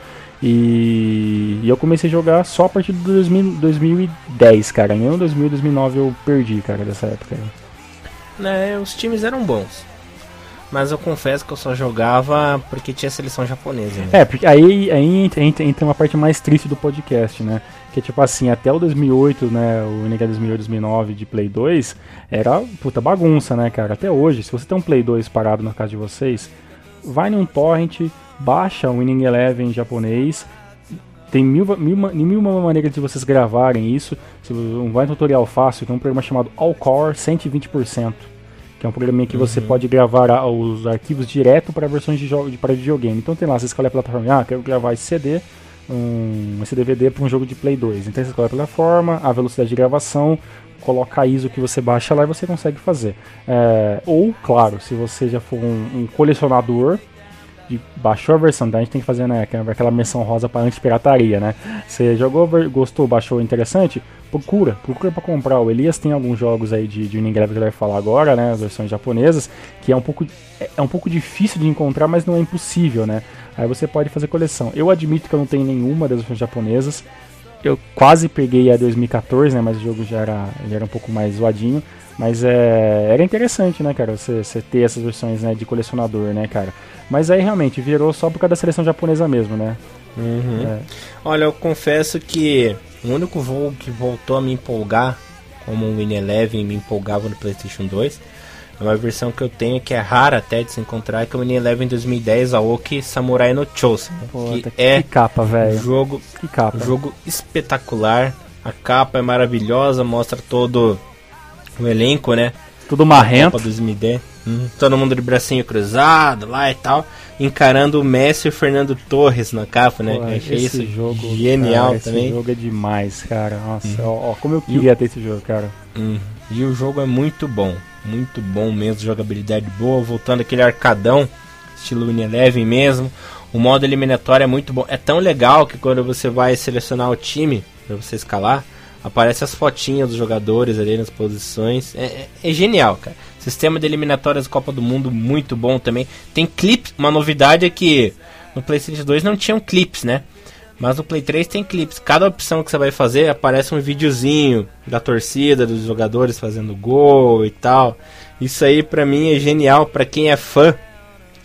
E, e, eu comecei a jogar só a partir de 2000, 2010, cara. Nem 2000, 2009 eu perdi, cara, dessa época. Né, os times eram bons. Mas eu confesso que eu só jogava porque tinha seleção japonesa. Né? É, porque aí, aí entra, entra uma parte mais triste do podcast, né? Que tipo assim, até o 2008, né? O NG 2008, 2009 de Play 2 era puta bagunça, né, cara? Até hoje, se você tem um Play 2 parado na casa de vocês, vai num torrent, baixa o Winning Eleven japonês. Tem mil, mil, mil uma maneiras de vocês gravarem isso. Se vai um tutorial fácil, tem um programa chamado Allcore 120% que é um programinha que uhum. você pode gravar os arquivos direto para versões de jogo para videogame. Então tem lá, você escolhe a plataforma, ah, quero gravar esse CD, um, esse DVD para um jogo de Play 2. Então você escolhe a plataforma, a velocidade de gravação, coloca a ISO que você baixa lá e você consegue fazer. É, ou, claro, se você já for um, um colecionador, de, baixou a versão, então a gente tem que fazer né, aquela menção rosa para anti-pirataria, né? Você jogou, gostou, baixou, interessante? procura, procura para comprar. O Elias tem alguns jogos aí de, de Eleven que ele vai falar agora, né, as versões japonesas, que é um pouco é, é um pouco difícil de encontrar, mas não é impossível, né? Aí você pode fazer coleção. Eu admito que eu não tenho nenhuma das versões japonesas. Eu quase peguei a 2014, né, mas o jogo já era, já era um pouco mais zoadinho. Mas é, era interessante, né, cara, você, você ter essas versões né, de colecionador, né, cara. Mas aí realmente virou só por causa da seleção japonesa mesmo, né? Uhum. É. Olha, eu confesso que o único jogo que voltou a me empolgar, como o Win Eleven me empolgava no PlayStation 2, é uma versão que eu tenho que é rara até de se encontrar, que é o Win Eleven 2010 Aoki Samurai no Chosen. que, que é capa, velho. Jogo, que capa. jogo espetacular. A capa é maravilhosa, mostra todo o elenco, né? Tudo marrento. Copa 2010. Hum, todo mundo de bracinho cruzado lá e tal encarando o Messi e o Fernando Torres na capa, né? Pô, achei isso jogo, genial cara, também. Esse jogo é demais, cara. Nossa, hum. ó, ó, como eu queria o... ter esse jogo, cara. Hum. E o jogo é muito bom, muito bom mesmo, jogabilidade boa, voltando aquele arcadão, estilo Win Eleven mesmo. O modo eliminatório é muito bom. É tão legal que quando você vai selecionar o time para você escalar, aparece as fotinhas dos jogadores ali nas posições. É, é, é genial, cara. Sistema de eliminatórias Copa do Mundo muito bom também. Tem clips, uma novidade é que no PlayStation 2 não tinham clips, né? Mas no Play 3 tem clips. Cada opção que você vai fazer aparece um videozinho da torcida, dos jogadores fazendo gol e tal. Isso aí pra mim é genial. Pra quem é fã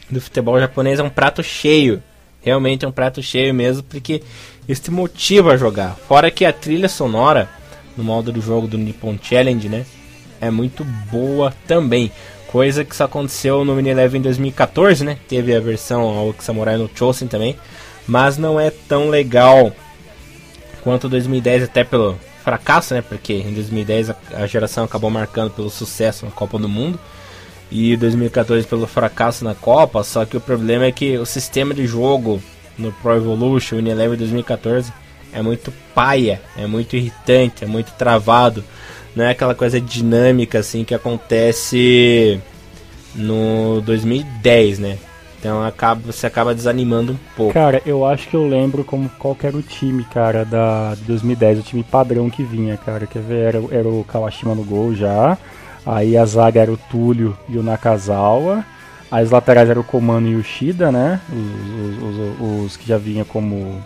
do futebol japonês é um prato cheio. Realmente é um prato cheio mesmo, porque isso te motiva a jogar. Fora que a trilha sonora no modo do jogo do Nippon Challenge, né? é muito boa também. Coisa que só aconteceu no Mini em 2014, né? Teve a versão ao Samurai no Chosen também. Mas não é tão legal quanto 2010, até pelo fracasso, né? Porque em 2010 a, a geração acabou marcando pelo sucesso na Copa do Mundo. E 2014 pelo fracasso na Copa. Só que o problema é que o sistema de jogo no Pro Evolution Mini Eleven 2014 é muito paia, é muito irritante, é muito travado não é aquela coisa dinâmica assim que acontece no 2010, né? Então acaba, você acaba desanimando um pouco. Cara, eu acho que eu lembro como qual era o time, cara, da de 2010, o time padrão que vinha, cara. Quer ver? Era, era o Kawashima no gol já. Aí a zaga era o Túlio e o Nakazawa. As laterais eram o Komano e o Shida, né? Os, os, os, os que já vinham como,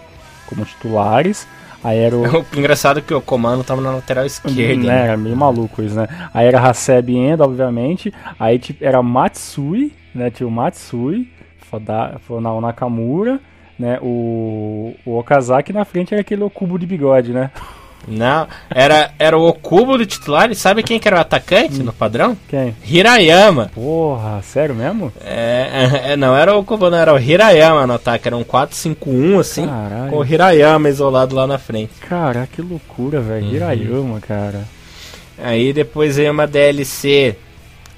como titulares. Aí era o... o engraçado é que o comando tava na lateral esquerda. Né? né? Era meio maluco isso, né? Aí era Haseb Endo, obviamente. Aí tipo, era Matsui, né? Tinha o Matsui, o Nakamura, né? O, o Okazaki na frente era aquele cubo de bigode, né? Não, era, era o Okubo do titular. E sabe quem que era o atacante hum. no padrão? Quem? Hirayama. Porra, sério mesmo? É, é, não era o Okubo, não, era o Hirayama no ataque. Era um 4-5-1 assim, Caralho. com o Hirayama isolado lá na frente. Cara, que loucura, velho. Uhum. Hirayama, cara. Aí depois veio uma DLC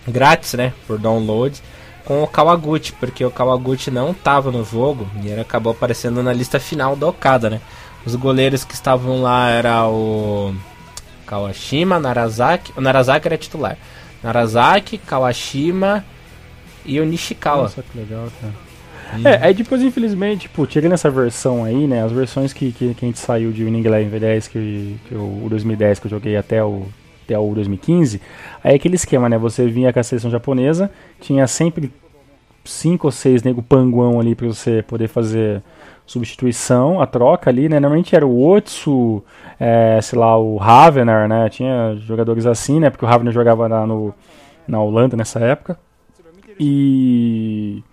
grátis, né, por download com o Kawaguchi, porque o Kawaguchi não estava no jogo e ele acabou aparecendo na lista final da Okada, né? Os goleiros que estavam lá era o Kawashima, Narazaki. O Narazaki era titular. Narazaki, Kawashima e o Nishikawa. Nossa, que legal, cara. Hum. É, aí depois, infelizmente, tipo, chega nessa versão aí, né? As versões que, que, que a gente saiu de Winning Eleven 10, que, que eu, o 2010 que eu joguei até o, até o 2015, aí é aquele esquema, né? Você vinha com a seleção japonesa, tinha sempre cinco ou seis nego panguão ali para você poder fazer substituição, a troca ali, né? Normalmente era o Otsu, é, sei lá, o Ravener, né? Tinha jogadores assim, né? Porque o Ravener jogava na, no, na Holanda nessa época. E,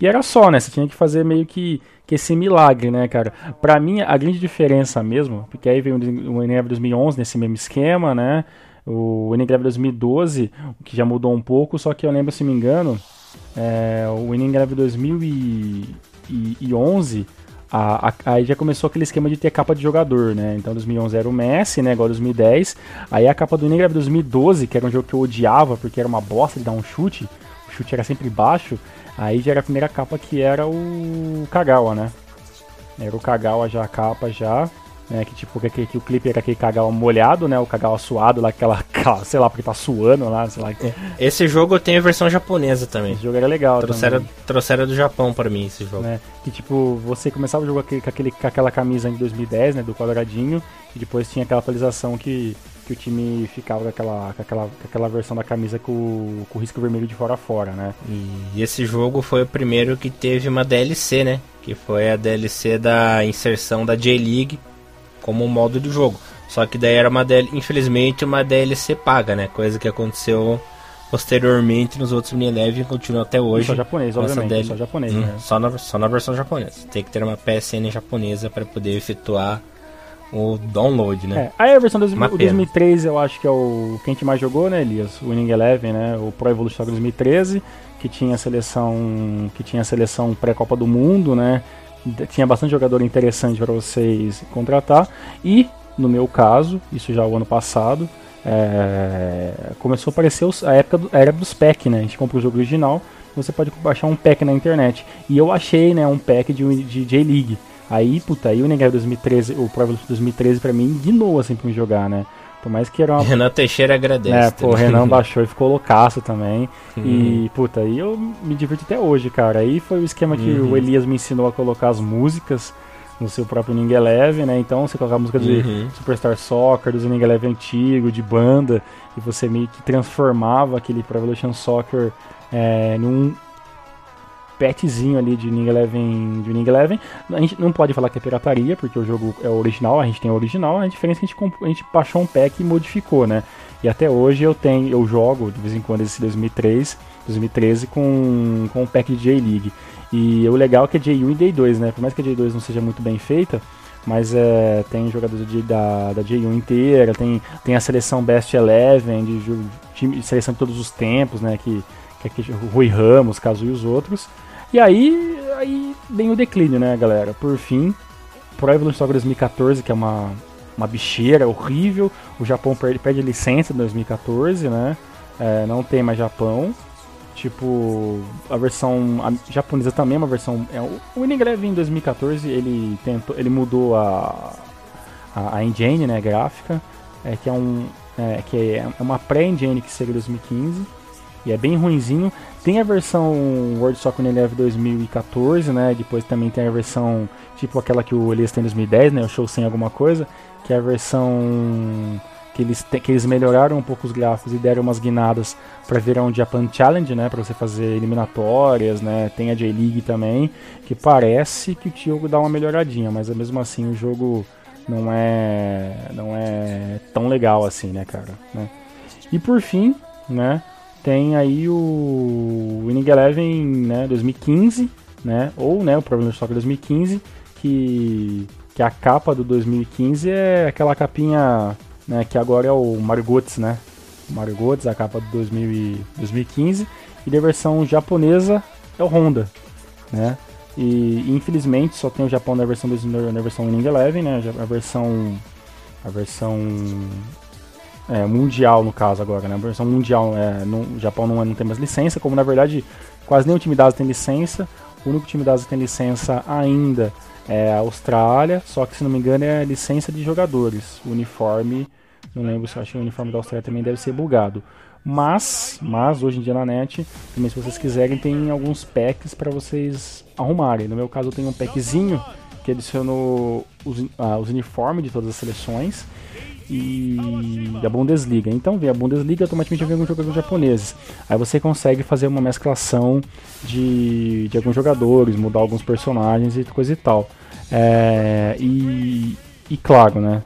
e era só, né? Você tinha que fazer meio que, que esse milagre, né, cara? Pra mim, a grande diferença mesmo, porque aí veio o Eneve 2011 nesse mesmo esquema, né? O Eneve 2012, que já mudou um pouco, só que eu lembro, se me engano, é, o Eleven 2011 a, a, aí já começou aquele esquema de ter capa de jogador, né? Então 2011 era o Messi, né? Agora 2010. Aí a capa do Eleven 2012, que era um jogo que eu odiava porque era uma bosta de dar um chute, o chute era sempre baixo. Aí já era a primeira capa que era o Kagawa, né? Era o Kagawa já a capa já né? Que tipo, que, que o clipe era aquele cagau molhado, né? O cagau suado lá, aquela, aquela, sei lá, porque tá suando lá, sei lá. É. Esse jogo tem a versão japonesa também. Esse jogo era legal trouxeram, também. Trouxeram do Japão para mim esse jogo. Né? Que tipo, você começava o jogo com, aquele, com aquela camisa em 2010, né? Do quadradinho, e depois tinha aquela atualização que que o time ficava com aquela, com aquela, com aquela versão da camisa com, com o risco vermelho de fora a fora, né? E esse jogo foi o primeiro que teve uma DLC, né? Que foi a DLC da inserção da J-League como um modo de jogo. Só que daí era uma DL, infelizmente uma DLC paga, né? Coisa que aconteceu posteriormente nos outros Mini Eleven e continua até hoje. Só japonês, obviamente, DL... só japonês, hum, né? Só na, só na versão japonesa. Tem que ter uma PSN japonesa para poder efetuar o download, né? É, aí a versão do 2013 eu acho que é o que a gente mais jogou, né, Elias? O Winning Eleven, né? O Pro Evolution 2013, que tinha a seleção, que tinha a seleção pré-Copa do Mundo, né? Tinha bastante jogador interessante para vocês contratar. E, no meu caso, isso já o ano passado, é, começou a aparecer os, a época do, era dos pack, né? A gente compra o jogo original, você pode baixar um pack na internet. E eu achei, né, um pack de, de J-League. Aí, puta, aí o Negar 2013, o Pro Evolution 2013 pra mim guinou assim pra me jogar, né? Por mais que era uma. Renan Teixeira agradece. É, pô, o Renan baixou e ficou loucaço também. Uhum. E, puta, aí eu me divirto até hoje, cara. Aí foi o esquema que uhum. o Elias me ensinou a colocar as músicas no seu próprio Ning Eleven, né? Então você colocar música de uhum. Superstar Soccer, do Ning Eleven antigo, de banda, e você meio que transformava aquele Pro Evolution Soccer é, num petzinho ali de Ning Eleven, de Ning Eleven. A gente não pode falar que é pirataria, porque o jogo é original, a gente tem o original, a diferença é que a gente, a gente baixou um pack e modificou, né? E até hoje eu tenho, eu jogo de vez em quando esse 2003, 2013 com, com um pack de J-League. E o legal é que é J1 e J2, né? Por mais que a J2 não seja muito bem feita, mas é, tem jogadores de, da, da J1 inteira, tem, tem a seleção Best Eleven, de, de, de seleção de todos os tempos, né? Que, que é Rui Ramos, Caso e os outros. E aí, aí vem o declínio, né, galera? Por fim, Pro Evolution Soccer 2014, que é uma, uma bicheira horrível. O Japão perde, perde licença em 2014, né? É, não tem mais Japão. Tipo, a versão a japonesa também é uma versão. É, o Eleven em 2014 ele tentou, ele mudou a, a, a engine, né, gráfica, é que é um é, que é uma pré-engine que segue 2015 e é bem ruinzinho. Tem a versão World Soccer Eleven 2014, né? Depois também tem a versão tipo aquela que o Elias tem em 2010, né? O show sem alguma coisa, que é a versão que eles, te, que eles melhoraram um pouco os gráficos e deram umas guinadas para virar um Japan Challenge, né, para você fazer eliminatórias, né? Tem a J-League também, que parece que o jogo dá uma melhoradinha, mas mesmo assim o jogo não é não é tão legal assim, né, cara, né? E por fim, né, tem aí o Winning Eleven né, 2015, né, ou né, o Problem Soccer 2015, que, que a capa do 2015 é aquela capinha, né, que agora é o Margots, né? Margots, a capa do 2000 e 2015, e da versão japonesa é o Honda, né? E infelizmente só tem o Japão na versão na versão Winning Eleven, né? A versão a versão é, mundial no caso agora, né? A versão mundial é, no Japão não, não tem mais licença, como na verdade quase nenhum time da Ásia tem licença. O único time da Ásia que tem licença ainda é a Austrália, só que se não me engano é licença de jogadores. O uniforme, não lembro se acho que o uniforme da Austrália também deve ser bugado. Mas, mas hoje em dia na net, também se vocês quiserem, tem alguns packs para vocês arrumarem. No meu caso, eu tenho um packzinho que adicionou os, ah, os uniformes de todas as seleções e a Bundesliga. Então vem a Bundesliga automaticamente vem alguns jogadores japoneses. Aí você consegue fazer uma mesclação de, de alguns jogadores, mudar alguns personagens e coisa e tal. É, e, e claro, né?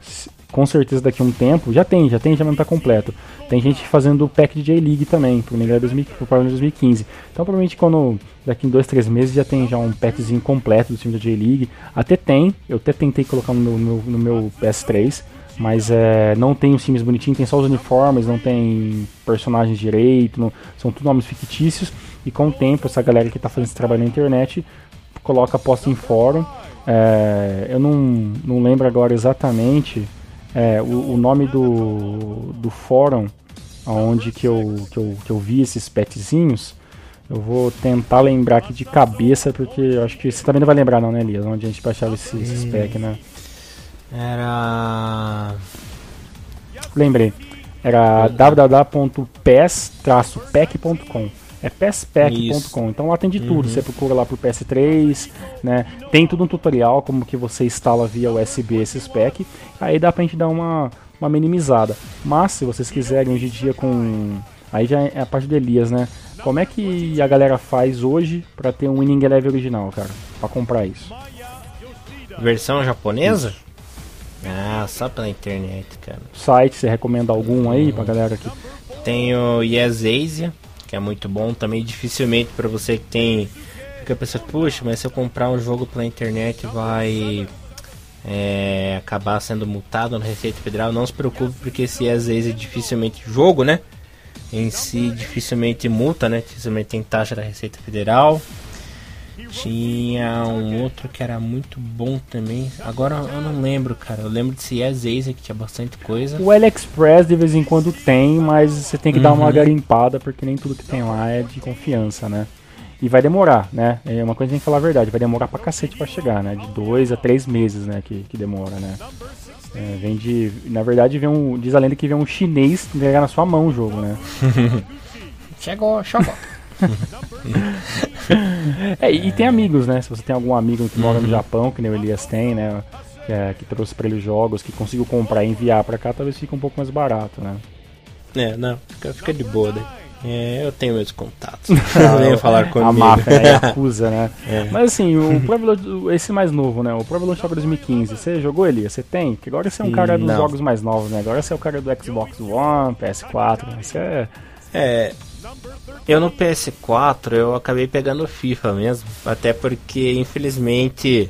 Com certeza daqui a um tempo, já tem, já tem, já não está completo. Tem gente fazendo o pack de J-League também, pro Negra 2015. Então provavelmente quando daqui em dois, três meses já tem já um packzinho completo do time da J-League. Até tem, eu até tentei colocar no no, no meu PS3, mas é, não tem os times bonitinhos, tem só os uniformes, não tem personagens direito, não, são tudo nomes fictícios. E com o tempo, essa galera que está fazendo esse trabalho na internet coloca posta em fórum. É, eu não, não lembro agora exatamente é, o, o, nome do, do fórum onde que eu, que, eu, que eu vi esses petzinhos. Eu vou tentar lembrar aqui de cabeça, porque acho que você também não vai lembrar não, né, Elias? Onde a gente baixava esse, esses pack, né? Era. Lembrei. Era www.pes-pack.com. É pspack.com. Então lá tem de tudo. Uhum. Você procura lá pro PS3, né? Tem tudo um tutorial como que você instala via USB esses pack. Aí dá pra gente dar uma, uma minimizada. Mas se vocês quiserem hoje em dia com. Aí já é a parte do Elias, né? Como é que a galera faz hoje para ter um Winning Eleven original, cara? Para comprar isso? Versão japonesa? Isso. Ah, só pela internet, cara. Site, você recomenda algum aí pra galera aqui? Tem o Yes Asia, que é muito bom também. Dificilmente para você que tem. Fica pensando, puxa, mas se eu comprar um jogo pela internet vai é, acabar sendo multado na Receita Federal. Não se preocupe, porque esse Yes Asia dificilmente. Jogo, né? Em si, dificilmente multa, né? Dificilmente tem taxa da Receita Federal. Tinha um outro que era muito bom também. Agora eu não lembro, cara. Eu lembro de Yes Ace que tinha bastante coisa. O AliExpress de vez em quando tem, mas você tem que uhum. dar uma uhum. garimpada porque nem tudo que tem lá é de confiança, né? E vai demorar, né? É uma coisa que tem que falar a verdade, vai demorar pra cacete pra chegar, né? De dois a três meses, né? Que, que demora, né? É, vem de. Na verdade, vem um. Diz a lenda que vem um chinês entregar na sua mão o jogo, né? chegou, chegou. É, e tem amigos, né? Se você tem algum amigo que mora no uhum. Japão, que nem o Elias tem, né? Que, é, que trouxe pra ele jogos, que conseguiu comprar e enviar pra cá, talvez fique um pouco mais barato, né? É, não, fica, fica de boa, né? É, eu tenho meus contatos. Não venho falar comigo. A máfia, né? acusa, né? É. Mas assim, o Pro esse mais novo, né? O Pro Evolution 2015, você jogou ele? Você tem? Porque agora você é um cara dos jogos mais novos, né? Agora você é o cara do Xbox One, PS4, né? Você é... É, eu no PS4 eu acabei pegando FIFA mesmo, até porque infelizmente,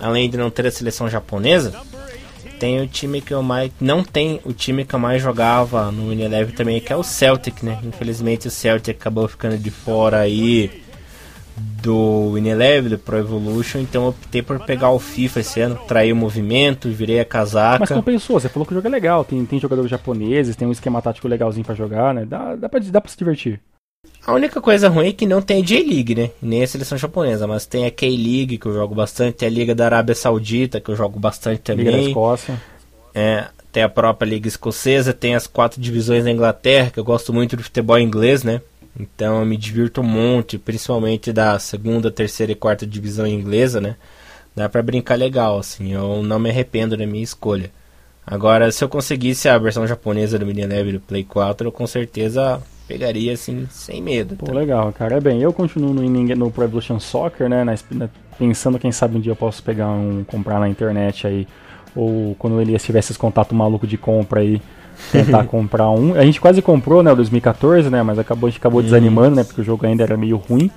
além de não ter a seleção japonesa, tem o time que eu mais não tem o time que eu mais jogava no Unilever também, que é o Celtic, né? Infelizmente o Celtic acabou ficando de fora aí do Unilever, do Pro Evolution, então eu optei por pegar o FIFA esse ano, trair o movimento, virei a casaca. Mas compensou, você falou que o jogo é legal, tem, tem jogadores japoneses, tem um esquema tático legalzinho para jogar, né? Dá, dá, pra, dá pra se divertir. A única coisa ruim é que não tem a J-League, né? Nem a seleção japonesa, mas tem a K-League que eu jogo bastante, tem a Liga da Arábia Saudita que eu jogo bastante também. Liga da Escócia. É, tem a própria Liga Escocesa, tem as quatro divisões da Inglaterra, que eu gosto muito do futebol inglês, né? Então eu me divirto um monte, principalmente da segunda, terceira e quarta divisão inglesa, né? Dá pra brincar legal, assim, eu não me arrependo da minha escolha. Agora, se eu conseguisse a versão japonesa do Mini Leve do Play 4, eu com certeza pegaria assim, sem medo. Pô, tá? legal, cara. É bem, eu continuo no, no Pro Evolution Soccer, né, na, pensando quem sabe um dia eu posso pegar um, comprar na internet aí, ou quando ele tivesse esse contato maluco de compra aí, tentar comprar um. A gente quase comprou, né, o 2014, né, mas acabou, a gente acabou desanimando, né, porque o jogo ainda era meio ruim.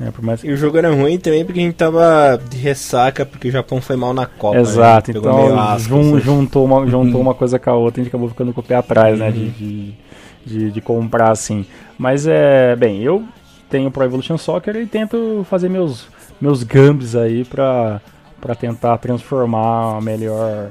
É, mais... E o jogo era ruim também porque a gente tava de ressaca, porque o Japão foi mal na Copa. Né? Exato, né? então asco, jun, assim. juntou, uma, juntou uma coisa com a outra, a gente acabou ficando com o pé atrás, né? De, uhum. de, de, de, comprar assim. Mas é. Bem, eu tenho Pro Evolution Soccer e tento fazer meus, meus gambs aí pra, pra tentar transformar a melhor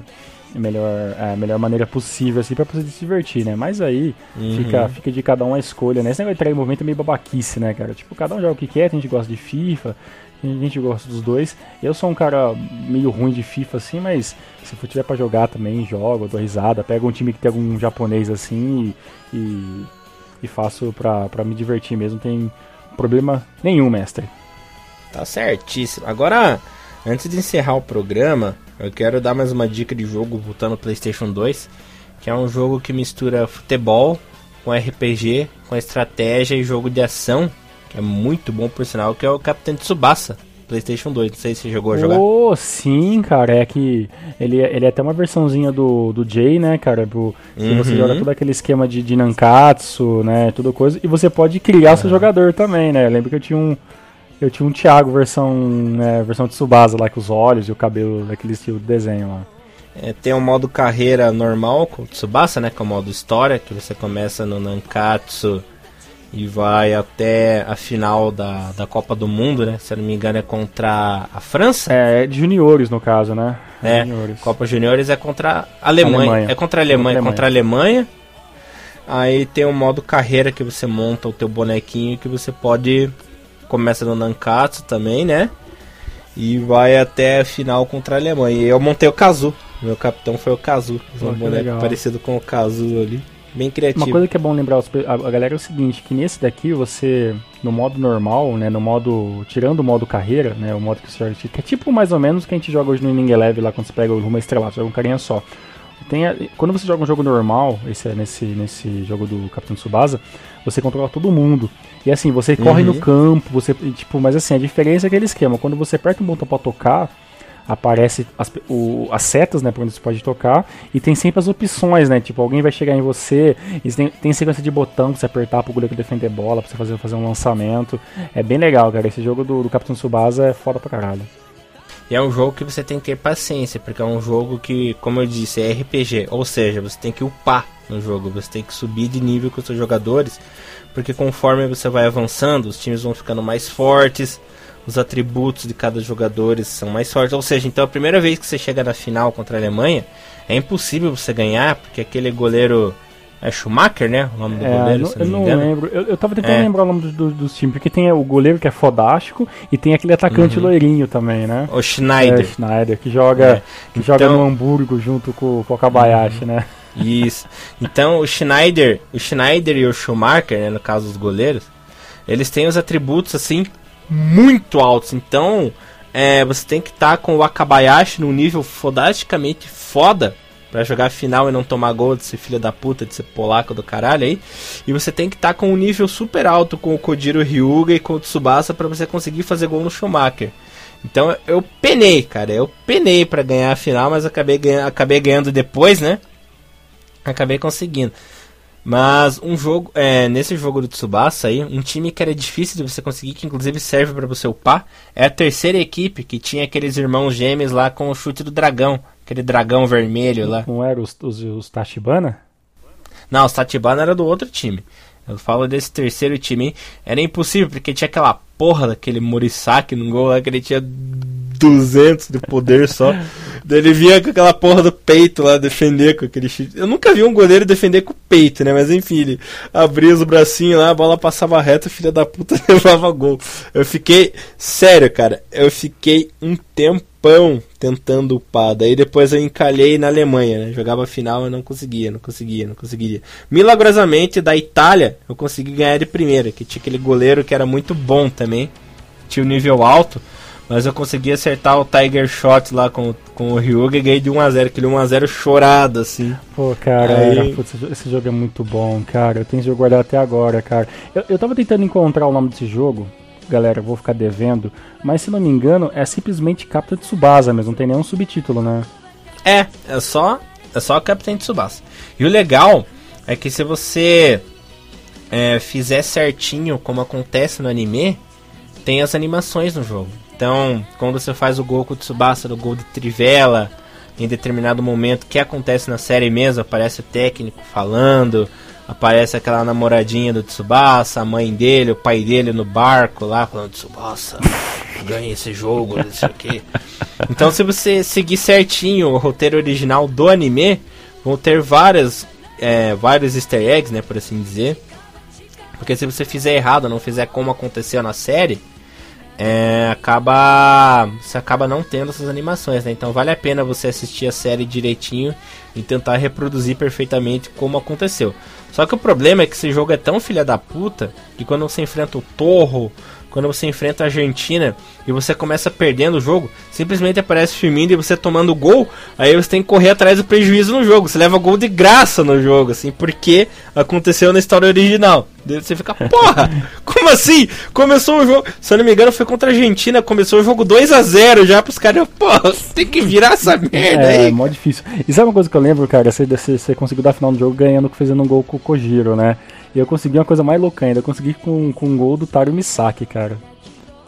melhor, é, a melhor maneira possível, assim, pra você se divertir, né? Mas aí uhum. fica, fica de cada um a escolha, né? Esse negócio de trair movimento é meio babaquice, né, cara? Tipo, cada um joga o que quer, a gente gosta de FIFA, a gente gosta dos dois. Eu sou um cara meio ruim de FIFA, assim, mas se for tiver pra jogar também, jogo, dou risada, pego um time que tem algum japonês assim e, e, e faço pra, pra me divertir mesmo, tem problema nenhum, mestre. Tá certíssimo. Agora, antes de encerrar o programa, eu quero dar mais uma dica de jogo voltando no PlayStation 2, que é um jogo que mistura futebol com RPG, com estratégia e jogo de ação, que é muito bom por sinal, que é o Capitão Tsubasa. PlayStation 2, não sei se você jogou a jogar. Oh, sim, cara, é que ele, ele é até uma versãozinha do, do Jay, né, cara? Pro, uhum. Você joga todo aquele esquema de, de Nankatsu, né, tudo coisa, e você pode criar uhum. seu jogador também, né? Eu lembro que eu tinha um, eu tinha um Thiago versão, né, versão de Tsubasa lá, com os olhos e o cabelo daquele estilo de desenho lá. É, tem o modo carreira normal com o Tsubasa, né, que é o modo história, que você começa no Nankatsu e vai até a final da, da Copa do Mundo, né? Se eu não me engano é contra a França. É, é de juniores no caso, né? É, juniores. Copa Juniores é contra a Alemanha. Alemanha. É contra a Alemanha, contra a Alemanha. Aí tem o modo carreira que você monta o teu bonequinho que você pode começa no Nankatsu também, né? E vai até a final contra a Alemanha. E eu montei o Kazu. Meu capitão foi o Kazu. Um boneco parecido com o Kazu ali. Bem criativo. Uma coisa que é bom lembrar a galera é o seguinte, que nesse daqui você, no modo normal, né, no modo, tirando o modo carreira, né, o modo que você joga, que é tipo mais ou menos o que a gente joga hoje no Inning Eleven lá quando você pega estrelado, você joga um carinha só. Tem a, quando você joga um jogo normal, esse, nesse, nesse jogo do Capitão Tsubasa, você controla todo mundo. E assim, você uhum. corre no uhum. campo, você. Tipo, mas assim, a diferença é aquele esquema. Quando você aperta um botão pra tocar, aparece as, o, as setas, né, por onde você pode tocar, e tem sempre as opções, né, tipo, alguém vai chegar em você, e tem, tem sequência de botão pra você apertar pro goleiro defender bola, pra você fazer, fazer um lançamento, é bem legal, cara, esse jogo do, do Capitão Subasa é foda pra caralho. E é um jogo que você tem que ter paciência, porque é um jogo que, como eu disse, é RPG, ou seja, você tem que upar no jogo, você tem que subir de nível com os seus jogadores, porque conforme você vai avançando, os times vão ficando mais fortes, os atributos de cada jogador são mais fortes, ou seja, então a primeira vez que você chega na final contra a Alemanha, é impossível você ganhar, porque aquele goleiro é Schumacher, né? O nome do é, goleiro, eu não, lembro. Eu, eu tava tentando é. lembrar o nome dos do, do times, porque tem o goleiro que é fodástico e tem aquele atacante uhum. loirinho também, né? O Schneider. É, Schneider, que joga, é. que então... joga no Hamburgo junto com, com o Kabayashi, uhum. né? Isso. Então o Schneider, o Schneider e o Schumacher, né, no caso dos goleiros, eles têm os atributos assim muito altos. Então, é, você tem que estar tá com o Akabayashi num nível fodasticamente foda para jogar a final e não tomar gol de ser filho da puta, de ser polaco do caralho aí. E você tem que estar tá com um nível super alto com o Kojiro Ryuga e com o Tsubasa para você conseguir fazer gol no Schumacher. Então eu penei, cara, eu penei para ganhar a final, mas acabei, ganha, acabei ganhando depois, né? Acabei conseguindo. Mas um jogo, é, nesse jogo do Tsubasa aí, um time que era difícil de você conseguir, que inclusive serve para você upar, é a terceira equipe que tinha aqueles irmãos gêmeos lá com o chute do dragão, aquele dragão vermelho lá. Não eram os, os, os Tachibana? Não, os Tachibana era do outro time. Eu falo desse terceiro time aí. Era impossível, porque tinha aquela porra daquele Morisaki no gol lá que ele tinha 200 de poder só. Ele vinha com aquela porra do peito lá defender com aquele chute. Eu nunca vi um goleiro defender com o peito, né? Mas enfim, ele abria os bracinhos lá, a bola passava reto, filha da puta levava gol. Eu fiquei. Sério, cara, eu fiquei um tempão tentando upar. Daí depois eu encalhei na Alemanha, né? Jogava final e não conseguia, não conseguia, não conseguia. Milagrosamente, da Itália, eu consegui ganhar de primeira, que tinha aquele goleiro que era muito bom também. Tinha um nível alto. Mas eu consegui acertar o Tiger Shot lá com, com o Ryuga e ganhei de 1x0, aquele 1x0 chorado, assim. Pô, cara, Aí... era, putz, esse jogo é muito bom, cara. Eu tenho esse jogo guardado até agora, cara. Eu, eu tava tentando encontrar o nome desse jogo, galera, vou ficar devendo, mas se não me engano, é simplesmente Captain Tsubasa mesmo, não tem nenhum subtítulo, né? É, é só, é só Captain Tsubasa. E o legal é que se você é, fizer certinho como acontece no anime, tem as animações no jogo. Então, quando você faz o gol com o Tsubasa, o gol de trivela, em determinado momento, que acontece na série mesmo, aparece o técnico falando, aparece aquela namoradinha do Tsubasa, a mãe dele, o pai dele no barco lá, falando, Tsubasa, ganha esse jogo, não sei o quê. Então, se você seguir certinho o roteiro original do anime, vão ter várias, é, vários easter eggs, né, por assim dizer. Porque se você fizer errado, não fizer como aconteceu na série, é, acaba você acaba não tendo essas animações, né? Então vale a pena você assistir a série direitinho e tentar reproduzir perfeitamente como aconteceu. Só que o problema é que esse jogo é tão filha da puta que quando você enfrenta o Torro, quando você enfrenta a Argentina e você começa perdendo o jogo, simplesmente aparece Firmino e você tomando gol, aí você tem que correr atrás do prejuízo no jogo. Você leva gol de graça no jogo, assim, porque aconteceu na história original. Daí você fica, porra, como assim? Começou o jogo, se eu não me engano, foi contra a Argentina, começou o jogo 2 a 0 já pros caras, porra, tem que virar essa merda é, aí. É, mó difícil. E sabe uma coisa que eu lembro, cara? Você, você, você conseguiu dar final do jogo ganhando, fazendo um gol com o Kojiro, né? E eu consegui uma coisa mais louca ainda, eu consegui com, com um gol do Taru Misaki, cara.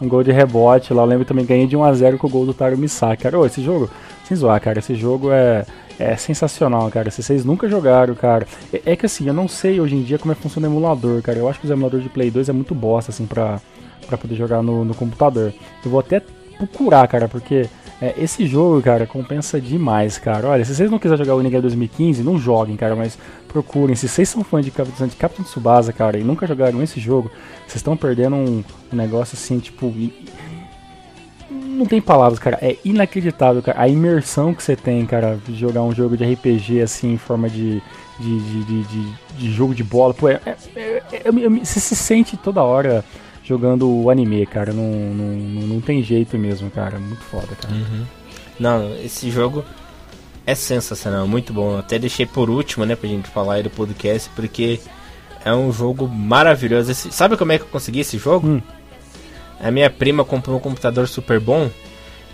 Um gol de rebote lá, eu lembro também, ganhei de 1x0 com o gol do Taru Misaki. Cara, ô, esse jogo, sem zoar, cara, esse jogo é, é sensacional, cara. Se vocês nunca jogaram, cara. É, é, que assim, eu não sei hoje em dia como é que funciona o emulador, cara. Eu acho que os emuladores de Play 2 é muito bosta, assim, pra, pra poder jogar no, no computador. Eu vou até procurar, cara, porque é, esse jogo, cara, compensa demais, cara. Olha, se vocês não quiserem jogar o Ninguém 2015, não joguem, cara, mas procurem. Se vocês são fãs de Capitão, de Tsubasa, cara, e nunca jogaram esse jogo, vocês estão perdendo um, um negócio assim, tipo. Não tem palavras, cara. É inacreditável, cara. A imersão que você tem, cara, de jogar um jogo de RPG assim, em forma de, de, de, de, de jogo de bola. Pô, é, é, é, é você se sente toda hora jogando o anime, cara. Não, não, não tem jeito mesmo, cara. Muito foda, cara. Uhum. Não, esse jogo é sensacional, muito bom. até deixei por último, né, pra gente falar aí do podcast, porque é um jogo maravilhoso. Esse, sabe como é que eu consegui esse jogo? Hum. A minha prima comprou um computador super bom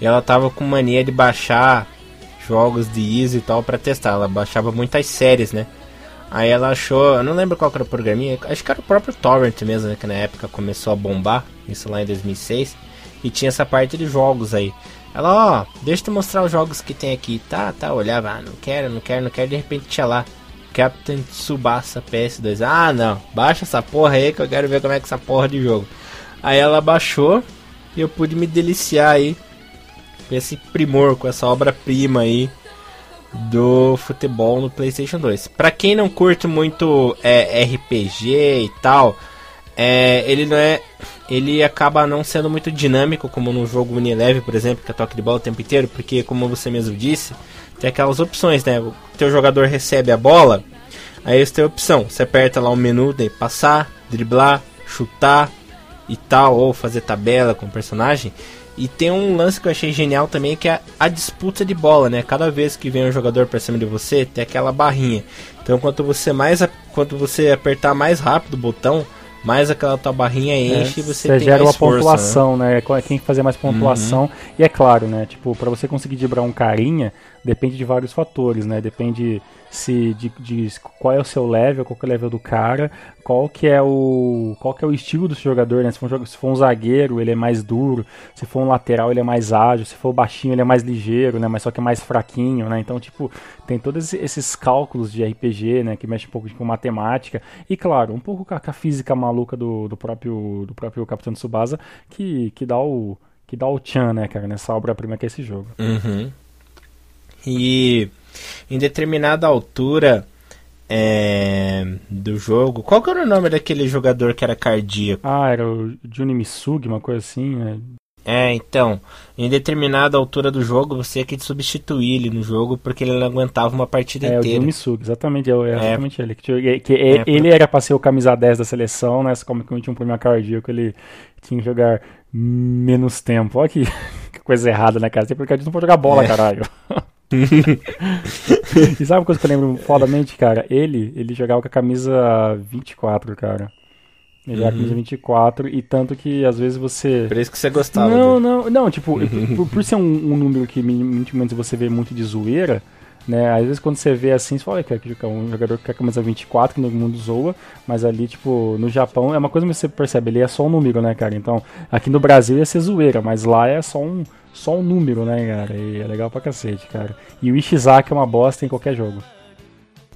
e ela tava com mania de baixar jogos de Easy e tal para testar. Ela baixava muitas séries, né? Aí ela achou, eu não lembro qual era o programinha, acho que era o próprio Torrent mesmo, né, que na época começou a bombar, isso lá em 2006, e tinha essa parte de jogos aí. Ela, ó, deixa eu te mostrar os jogos que tem aqui. Tá, tá, olhava, ah, não quero, não quero, não quero, de repente tinha lá. Captain Tsubasa PS2. Ah, não, baixa essa porra aí que eu quero ver como é que essa porra de jogo. Aí ela baixou e eu pude me deliciar aí com esse primor, com essa obra-prima aí do futebol no PlayStation 2. Para quem não curte muito é, RPG e tal, é, ele não é, ele acaba não sendo muito dinâmico como no jogo Unilever, por exemplo, que é toque de bola o tempo inteiro, porque como você mesmo disse, tem aquelas opções, né? O teu jogador recebe a bola, aí você tem a opção, você aperta lá o menu de passar, driblar, chutar e tal, ou fazer tabela com o personagem. E tem um lance que eu achei genial também, que é a disputa de bola, né? Cada vez que vem um jogador pra cima de você, tem aquela barrinha. Então, quanto você mais quanto você apertar mais rápido o botão, mais aquela tua barrinha é, enche é, e você, você gera uma força, né? pontuação, né? né? Quem fazer mais pontuação. Uhum. E é claro, né? Tipo, para você conseguir dibrar um carinha, depende de vários fatores, né? Depende se de, de, qual é o seu level, qual é o level do cara, qual que é o qual que é o estilo do jogador, né? Se for, um, se for um zagueiro, ele é mais duro, se for um lateral, ele é mais ágil, se for baixinho, ele é mais ligeiro, né? Mas só que é mais fraquinho, né? Então, tipo, tem todos esses cálculos de RPG, né, que mexe um pouco com matemática e claro, um pouco com a, física maluca do, do próprio do próprio Capitão Tsubasa, que que dá o que dá o tchan, né, cara, nessa obra-prima que é esse jogo. Uhum. E em determinada altura é, do jogo. Qual que era o nome daquele jogador que era cardíaco? Ah, era o Juni Misugi, uma coisa assim, né? É, então, em determinada altura do jogo, você tinha que substituir ele no jogo porque ele não aguentava uma partida é, inteira. É, o Misugi, exatamente, é, exatamente é. ele. Que, que é, ele era pra ser o camisa 10 da seleção, né? Como que tinha um problema cardíaco, ele tinha que jogar menos tempo. Olha que, que coisa errada, né, cara? Você porque a gente não pode jogar bola, é. caralho. e sabe uma coisa que eu lembro fodamente, cara? Ele, ele jogava com a camisa 24, cara. Ele com a camisa 24 e tanto que às vezes você. Por isso que você gostava. Não, não, não, tipo, por, por, ser um, um, número que minimamente você vê muito de zoeira, Né? Às vezes quando você vê assim, você fala que é um jogador que quer camisa 24, que todo mundo zoa, mas ali, tipo, no Japão é uma coisa que você percebe, ele é só um número, né, cara? Então, aqui no Brasil ia ser zoeira, mas lá é só um, só um número, né, cara? E é legal pra cacete, cara. E o Ishizaki é uma bosta em qualquer jogo.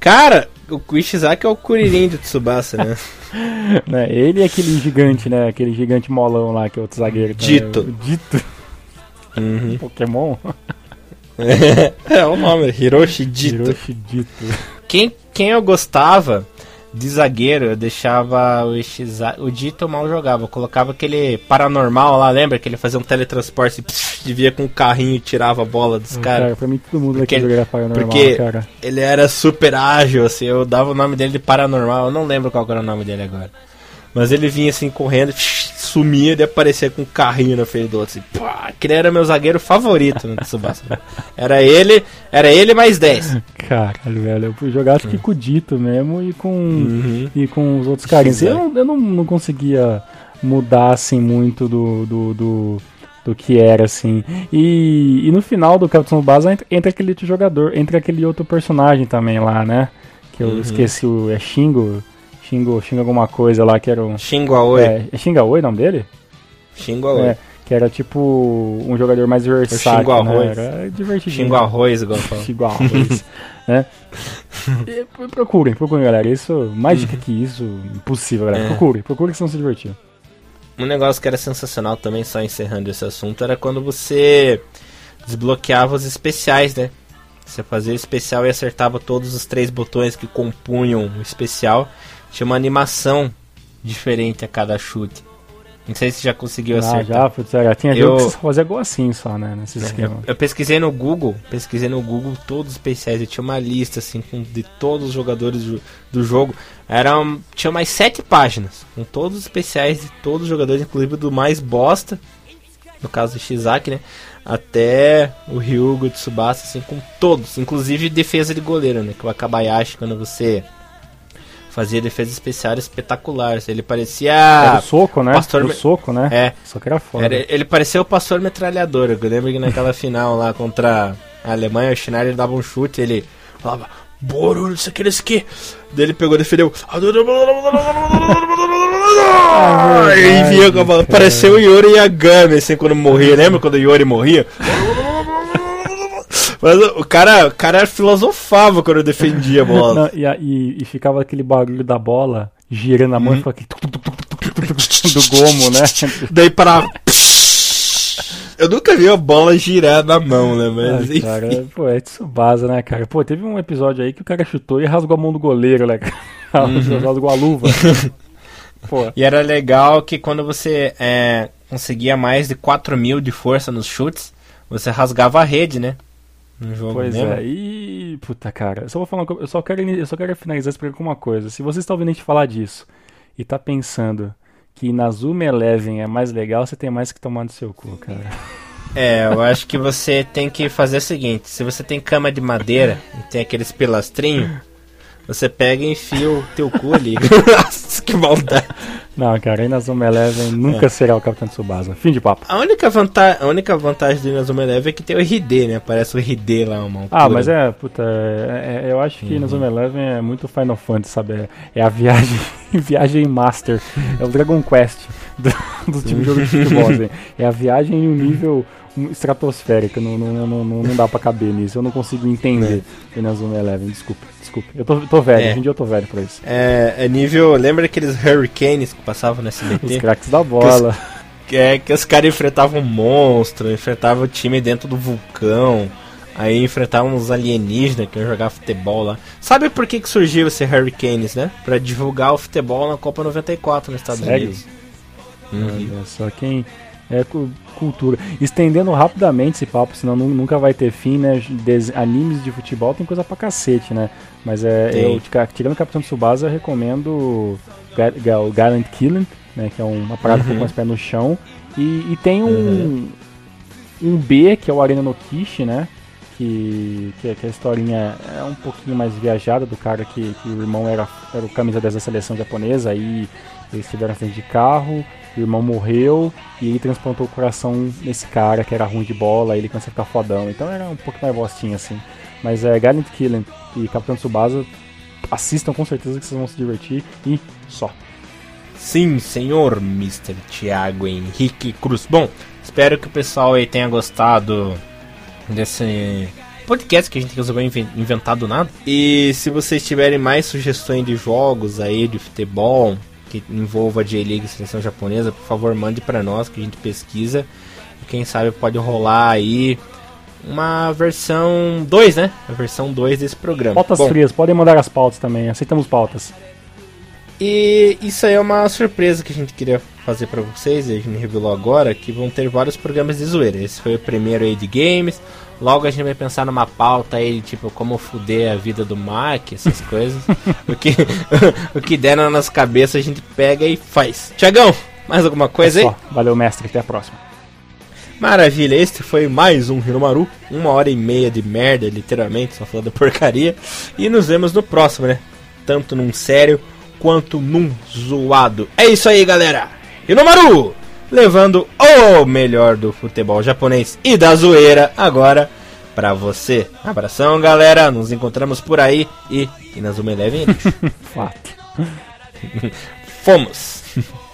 Cara, o Ishizaki é o Kuririn do Tsubasa, né? né? Ele é aquele gigante, né? Aquele gigante molão lá, que é outro zagueiro. Dito. Né? Dito. Uhum. Pokémon? é, o nome, Hiroshi Dito. Hiroshi Dito. Quem, quem eu gostava de zagueiro, eu deixava o o Dito mal jogava. Eu colocava aquele paranormal lá, lembra? Que ele fazia um teletransporte e via com o carrinho e tirava a bola dos caras. Cara, pra mim todo mundo porque, jogava paranormal, porque cara. ele era super ágil, assim, eu dava o nome dele de paranormal, eu não lembro qual era o nome dele agora. Mas ele vinha assim correndo, sumia e aparecia com um carrinho na frente do outro. Assim, pá, aquele era meu zagueiro favorito no Tsubasa. Era ele, era ele mais 10. Caralho, velho. Eu fui jogar acho que com o Dito mesmo e com, uhum. e com os outros carinhos. Eu, eu não, não conseguia mudar assim muito do, do, do, do que era, assim. E, e no final do Capitão Basa entra, entra aquele outro jogador, entra aquele outro personagem também lá, né? Que eu uhum. esqueci o. É Shingo. Xingo, Xingo alguma coisa lá que era um. Xingo Aoi. É, é Xingo Aoi o nome dele? Xingo Aoi. É, que era tipo um jogador mais versátil. Xingo né? Arroz. Era divertidinho. Xingo Arroz, igual eu Xingo Arroz. né? E, procurem, procurem, galera. Isso, mais dica uhum. que isso, impossível, galera. É. Procurem, procurem que vocês vão se divertir. Um negócio que era sensacional também, só encerrando esse assunto, era quando você desbloqueava os especiais, né? Você fazia o especial e acertava todos os três botões que compunham o especial. Tinha uma animação diferente a cada chute. Não sei se já conseguiu ah, acertar. Já, putz, já tinha eu, jogo que fazia gol assim só, né? Nesse é, esquema. Eu, eu, pesquisei no Google, pesquisei no Google todos os especiais. Eu tinha uma lista assim com, de todos os jogadores do, do jogo. Era, tinha mais sete páginas com todos os especiais de todos os jogadores, inclusive do mais bosta, no caso do Shizaki, né? Até o Ryugo Tsubasa, assim, com todos, inclusive defesa de goleiro, né? Que o Akabayashi, quando você fazia defesas especiais espetaculares. Ele parecia. Era o soco, né? Pastor... O soco, né? É. Só que era foda. Era, ele parecia o pastor metralhador. Eu lembro que naquela final lá contra a Alemanha, o Schneider dava um chute ele falava. Boro, não sei o que, não sei o que. Daí ele pegou e defendeu. e vinha com a bola. Pareceu o Yori Yagami, assim, quando morria. Lembra quando o Yori morria? Mas o cara, o cara filosofava quando eu defendia a bola. Não, e, e, e, ficava aquele barulho da bola girando a mão uhum. e aquele do gomo, né? Daí para Eu nunca vi a bola girar na mão, né? Mas, Ai, cara, pô, é Tsubasa, né, cara? Pô, teve um episódio aí que o cara chutou e rasgou a mão do goleiro, né? Uhum. rasgou a luva. Pô. E era legal que quando você é, conseguia mais de 4 mil de força nos chutes, você rasgava a rede, né? No jogo pois mesmo. é, e puta cara, eu só vou falar eu só quero eu só quero finalizar programa com uma coisa. Se você está ouvindo a gente falar disso e tá pensando que Nazuma Eleven é mais legal, você tem mais que tomar no seu cu, cara. É, eu acho que você tem que fazer o seguinte, se você tem cama de madeira e tem aqueles pilastrinhos, você pega e enfia o teu cu ali. Nossa, que maldade. Não, cara, Inazuma Eleven nunca é. será o Capitão Tsubasa. Fim de papo. A única, vantagem, a única vantagem do Inazuma Eleven é que tem o RD, né? Parece o RD lá, uma Ah, mas é, puta, é, é, eu acho que uhum. Inazuma Eleven é muito Final Fantasy, sabe? É, é a viagem, viagem master. É o Dragon Quest do, do time de jogo de futebol, assim. É a viagem em um nível estratosférica, não, não, não, não, não dá pra caber nisso. Eu não consigo entender é. Inazuma Eleven, desculpa, desculpa. Eu tô, tô velho, é. hoje em dia eu tô velho pra isso. É, é nível. Lembra aqueles Hurricanes que passavam nesse SBT? Os craques da bola. Que os, é, que os caras enfrentavam um monstro, enfrentavam o time dentro do vulcão. Aí enfrentavam uns alienígenas que iam jogar futebol lá. Sabe por que, que surgiu esse Hurricanes, né? Pra divulgar o futebol na Copa 94 nos Estados Sério? Unidos. Uhum. só quem é cultura. Estendendo rapidamente esse papo, senão nunca vai ter fim, né? Des animes de futebol tem coisa pra cacete, né? Mas é, eu, tirando o Capitão Tsubasa, eu recomendo o Gallant Killing, né? Que é uma parada uhum. com os pés no chão. E, e tem um, uhum. um B, que é o Arena no Kishi, né? Que, que, que, a historinha é um pouquinho mais viajada do cara que, que o irmão era, era o camisa 10 da seleção japonesa, aí eles tiveram acidente de carro, o irmão morreu e ele transplantou o coração nesse cara que era ruim de bola, ele começou a ficar fodão. Então era um pouco mais bostinho assim. Mas é Gallant Killing e Capitão Tsubasa, assistam com certeza que vocês vão se divertir e só. Sim, senhor Mr. Thiago Henrique Cruz. Bom, espero que o pessoal aí tenha gostado desse podcast que a gente resolveu inventar do nada. E se vocês tiverem mais sugestões de jogos aí de futebol que envolva a J-League seleção japonesa, por favor, mande para nós que a gente pesquisa. E quem sabe pode rolar aí uma versão 2, né? A versão 2 desse programa. Pautas Bom, frias, podem mandar as pautas também, aceitamos pautas. E isso aí é uma surpresa que a gente queria fazer para vocês, e a gente revelou agora que vão ter vários programas de zoeira. Esse foi o primeiro aí de games. Logo a gente vai pensar numa pauta aí, tipo, como fuder a vida do Mac, essas coisas. o, que, o que der na nossa cabeça a gente pega e faz. Tiagão, mais alguma coisa é aí? Valeu, mestre, até a próxima. Maravilha, este foi mais um Hiromaru. Uma hora e meia de merda, literalmente, só falando porcaria. E nos vemos no próximo, né? Tanto num sério quanto num zoado. É isso aí, galera. Hiromaru! Levando o melhor do futebol japonês e da zoeira agora pra você. Abração, galera. Nos encontramos por aí e Inazuma Eleven Fato. Fomos.